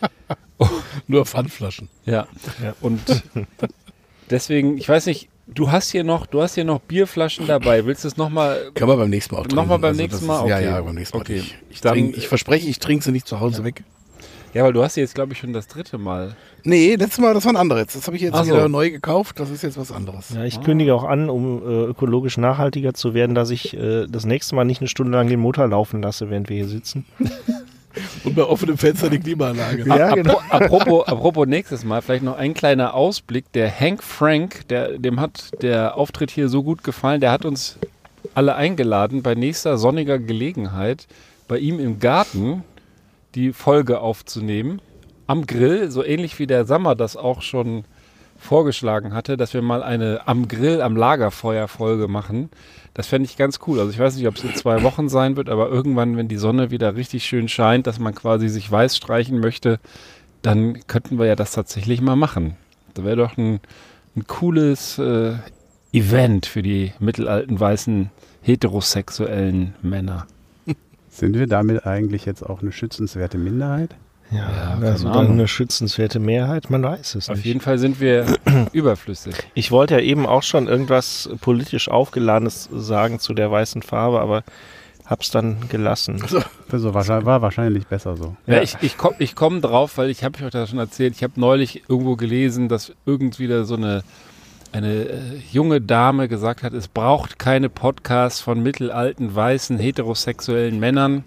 Nur Pfandflaschen. Ja. Ja. Und deswegen, ich weiß nicht, Du hast hier noch, du hast hier noch Bierflaschen dabei. Willst du es nochmal? Können wir beim nächsten Mal auch Noch mal beim Also nächsten Mal? Ist, Ja, Okay. ja, beim nächsten Mal. Okay. Ich, ich, Dann- trink, ich verspreche, ich trinke sie nicht zu Hause weg. Ja, weil du hast sie jetzt, glaube ich, schon das dritte Mal. Nee, letztes Mal, das war ein anderes. Das habe ich jetzt so. wieder neu gekauft. Das ist jetzt was anderes. Ja, ich kündige auch an, um äh, ökologisch nachhaltiger zu werden, dass ich äh, das nächste Mal nicht eine Stunde lang den Motor laufen lasse, während wir hier sitzen. Und bei offenem Fenster die Klimaanlage. Ja, genau. apropos, apropos nächstes Mal, vielleicht noch ein kleiner Ausblick. Der Hank Frank, der, dem hat der Auftritt hier so gut gefallen, der hat uns alle eingeladen, bei nächster sonniger Gelegenheit bei ihm im Garten die Folge aufzunehmen. Am Grill, so ähnlich wie der Sammer das auch schon vorgeschlagen hatte, dass wir mal eine am Grill, am Lagerfeuer Folge machen. Das fände ich ganz cool. Also ich weiß nicht, ob es in zwei Wochen sein wird, aber irgendwann, wenn die Sonne wieder richtig schön scheint, dass man quasi sich weiß streichen möchte, dann könnten wir ja das tatsächlich mal machen. Das wäre doch ein, ein cooles äh, Event für die mittelalten weißen heterosexuellen Männer. Sind wir damit eigentlich jetzt auch eine schützenswerte Minderheit? Ja, ist keine dann eine schützenswerte Mehrheit, man weiß es Auf nicht. jeden Fall sind wir überflüssig. Ich wollte ja eben auch schon irgendwas politisch aufgeladenes sagen zu der weißen Farbe, aber hab's dann gelassen. Also wahrscheinlich, war wahrscheinlich besser so. Ja, Ja. ich ich komme ich komm drauf, weil ich habe euch das schon erzählt. Ich habe neulich irgendwo gelesen, dass irgendwie da so eine, eine äh, junge Dame gesagt hat, es braucht keine Podcasts von mittelalten, weißen, heterosexuellen Männern.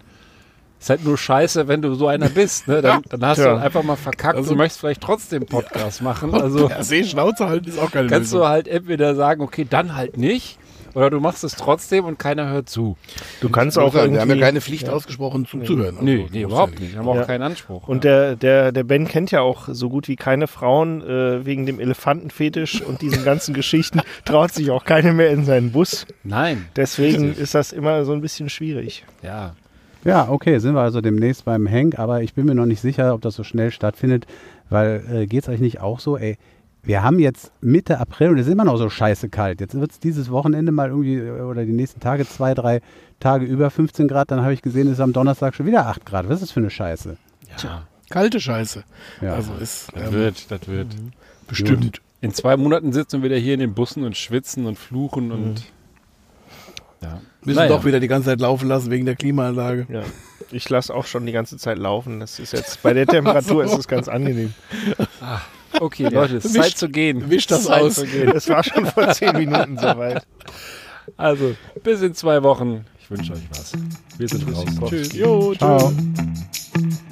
Ist halt nur scheiße, wenn du so einer bist. Ne? Dann, dann hast du Tja. halt einfach mal verkackt. Also- du möchtest vielleicht trotzdem Podcast machen. Also Ja, seh, Schnauze halten ist auch keine kannst Lösung. du halt entweder sagen, okay, dann halt nicht. Oder du machst es trotzdem und keiner hört zu. Du kannst auch auch wir haben ja keine Pflicht ausgesprochen zuzuhören. Also, nee, das nee, überhaupt ja nicht. Haben wir auch Ja. keinen Anspruch. Und der, der, der Ben kennt ja auch so gut wie keine Frauen äh, wegen dem Elefantenfetisch und diesen ganzen Geschichten. Traut sich auch keine mehr in seinen Bus. Nein. Deswegen ist das immer so ein bisschen schwierig. Ja. Ja, okay, sind wir also demnächst beim Hank, aber ich bin mir noch nicht sicher, ob das so schnell stattfindet, weil äh, geht es euch nicht auch so, ey, wir haben jetzt Mitte April und es ist immer noch so scheiße kalt. Jetzt wird es dieses Wochenende mal irgendwie äh, oder die nächsten Tage zwei, drei Tage über 15 Grad, dann habe ich gesehen, es ist am Donnerstag schon wieder 8 Grad. Was ist das für eine Scheiße? Ja. Kalte Scheiße. Ja. Also ist Das ähm, wird, das wird. bestimmt. In zwei Monaten sitzen wir wieder hier in den Bussen und schwitzen und fluchen und. Ja. Müssen Naja. doch wieder die ganze Zeit laufen lassen wegen der Klimaanlage. Ja. Ich lasse auch schon die ganze Zeit laufen. Das ist jetzt bei der Temperatur ist es ganz angenehm. Okay, Leute, es ist Zeit zu gehen. wisch das Zeit aus. Es war schon vor zehn Minuten soweit. Also, bis in zwei Wochen. Ich wünsche euch was. Wir sind raus. Tschüss. Jo, Ciao. tschüss.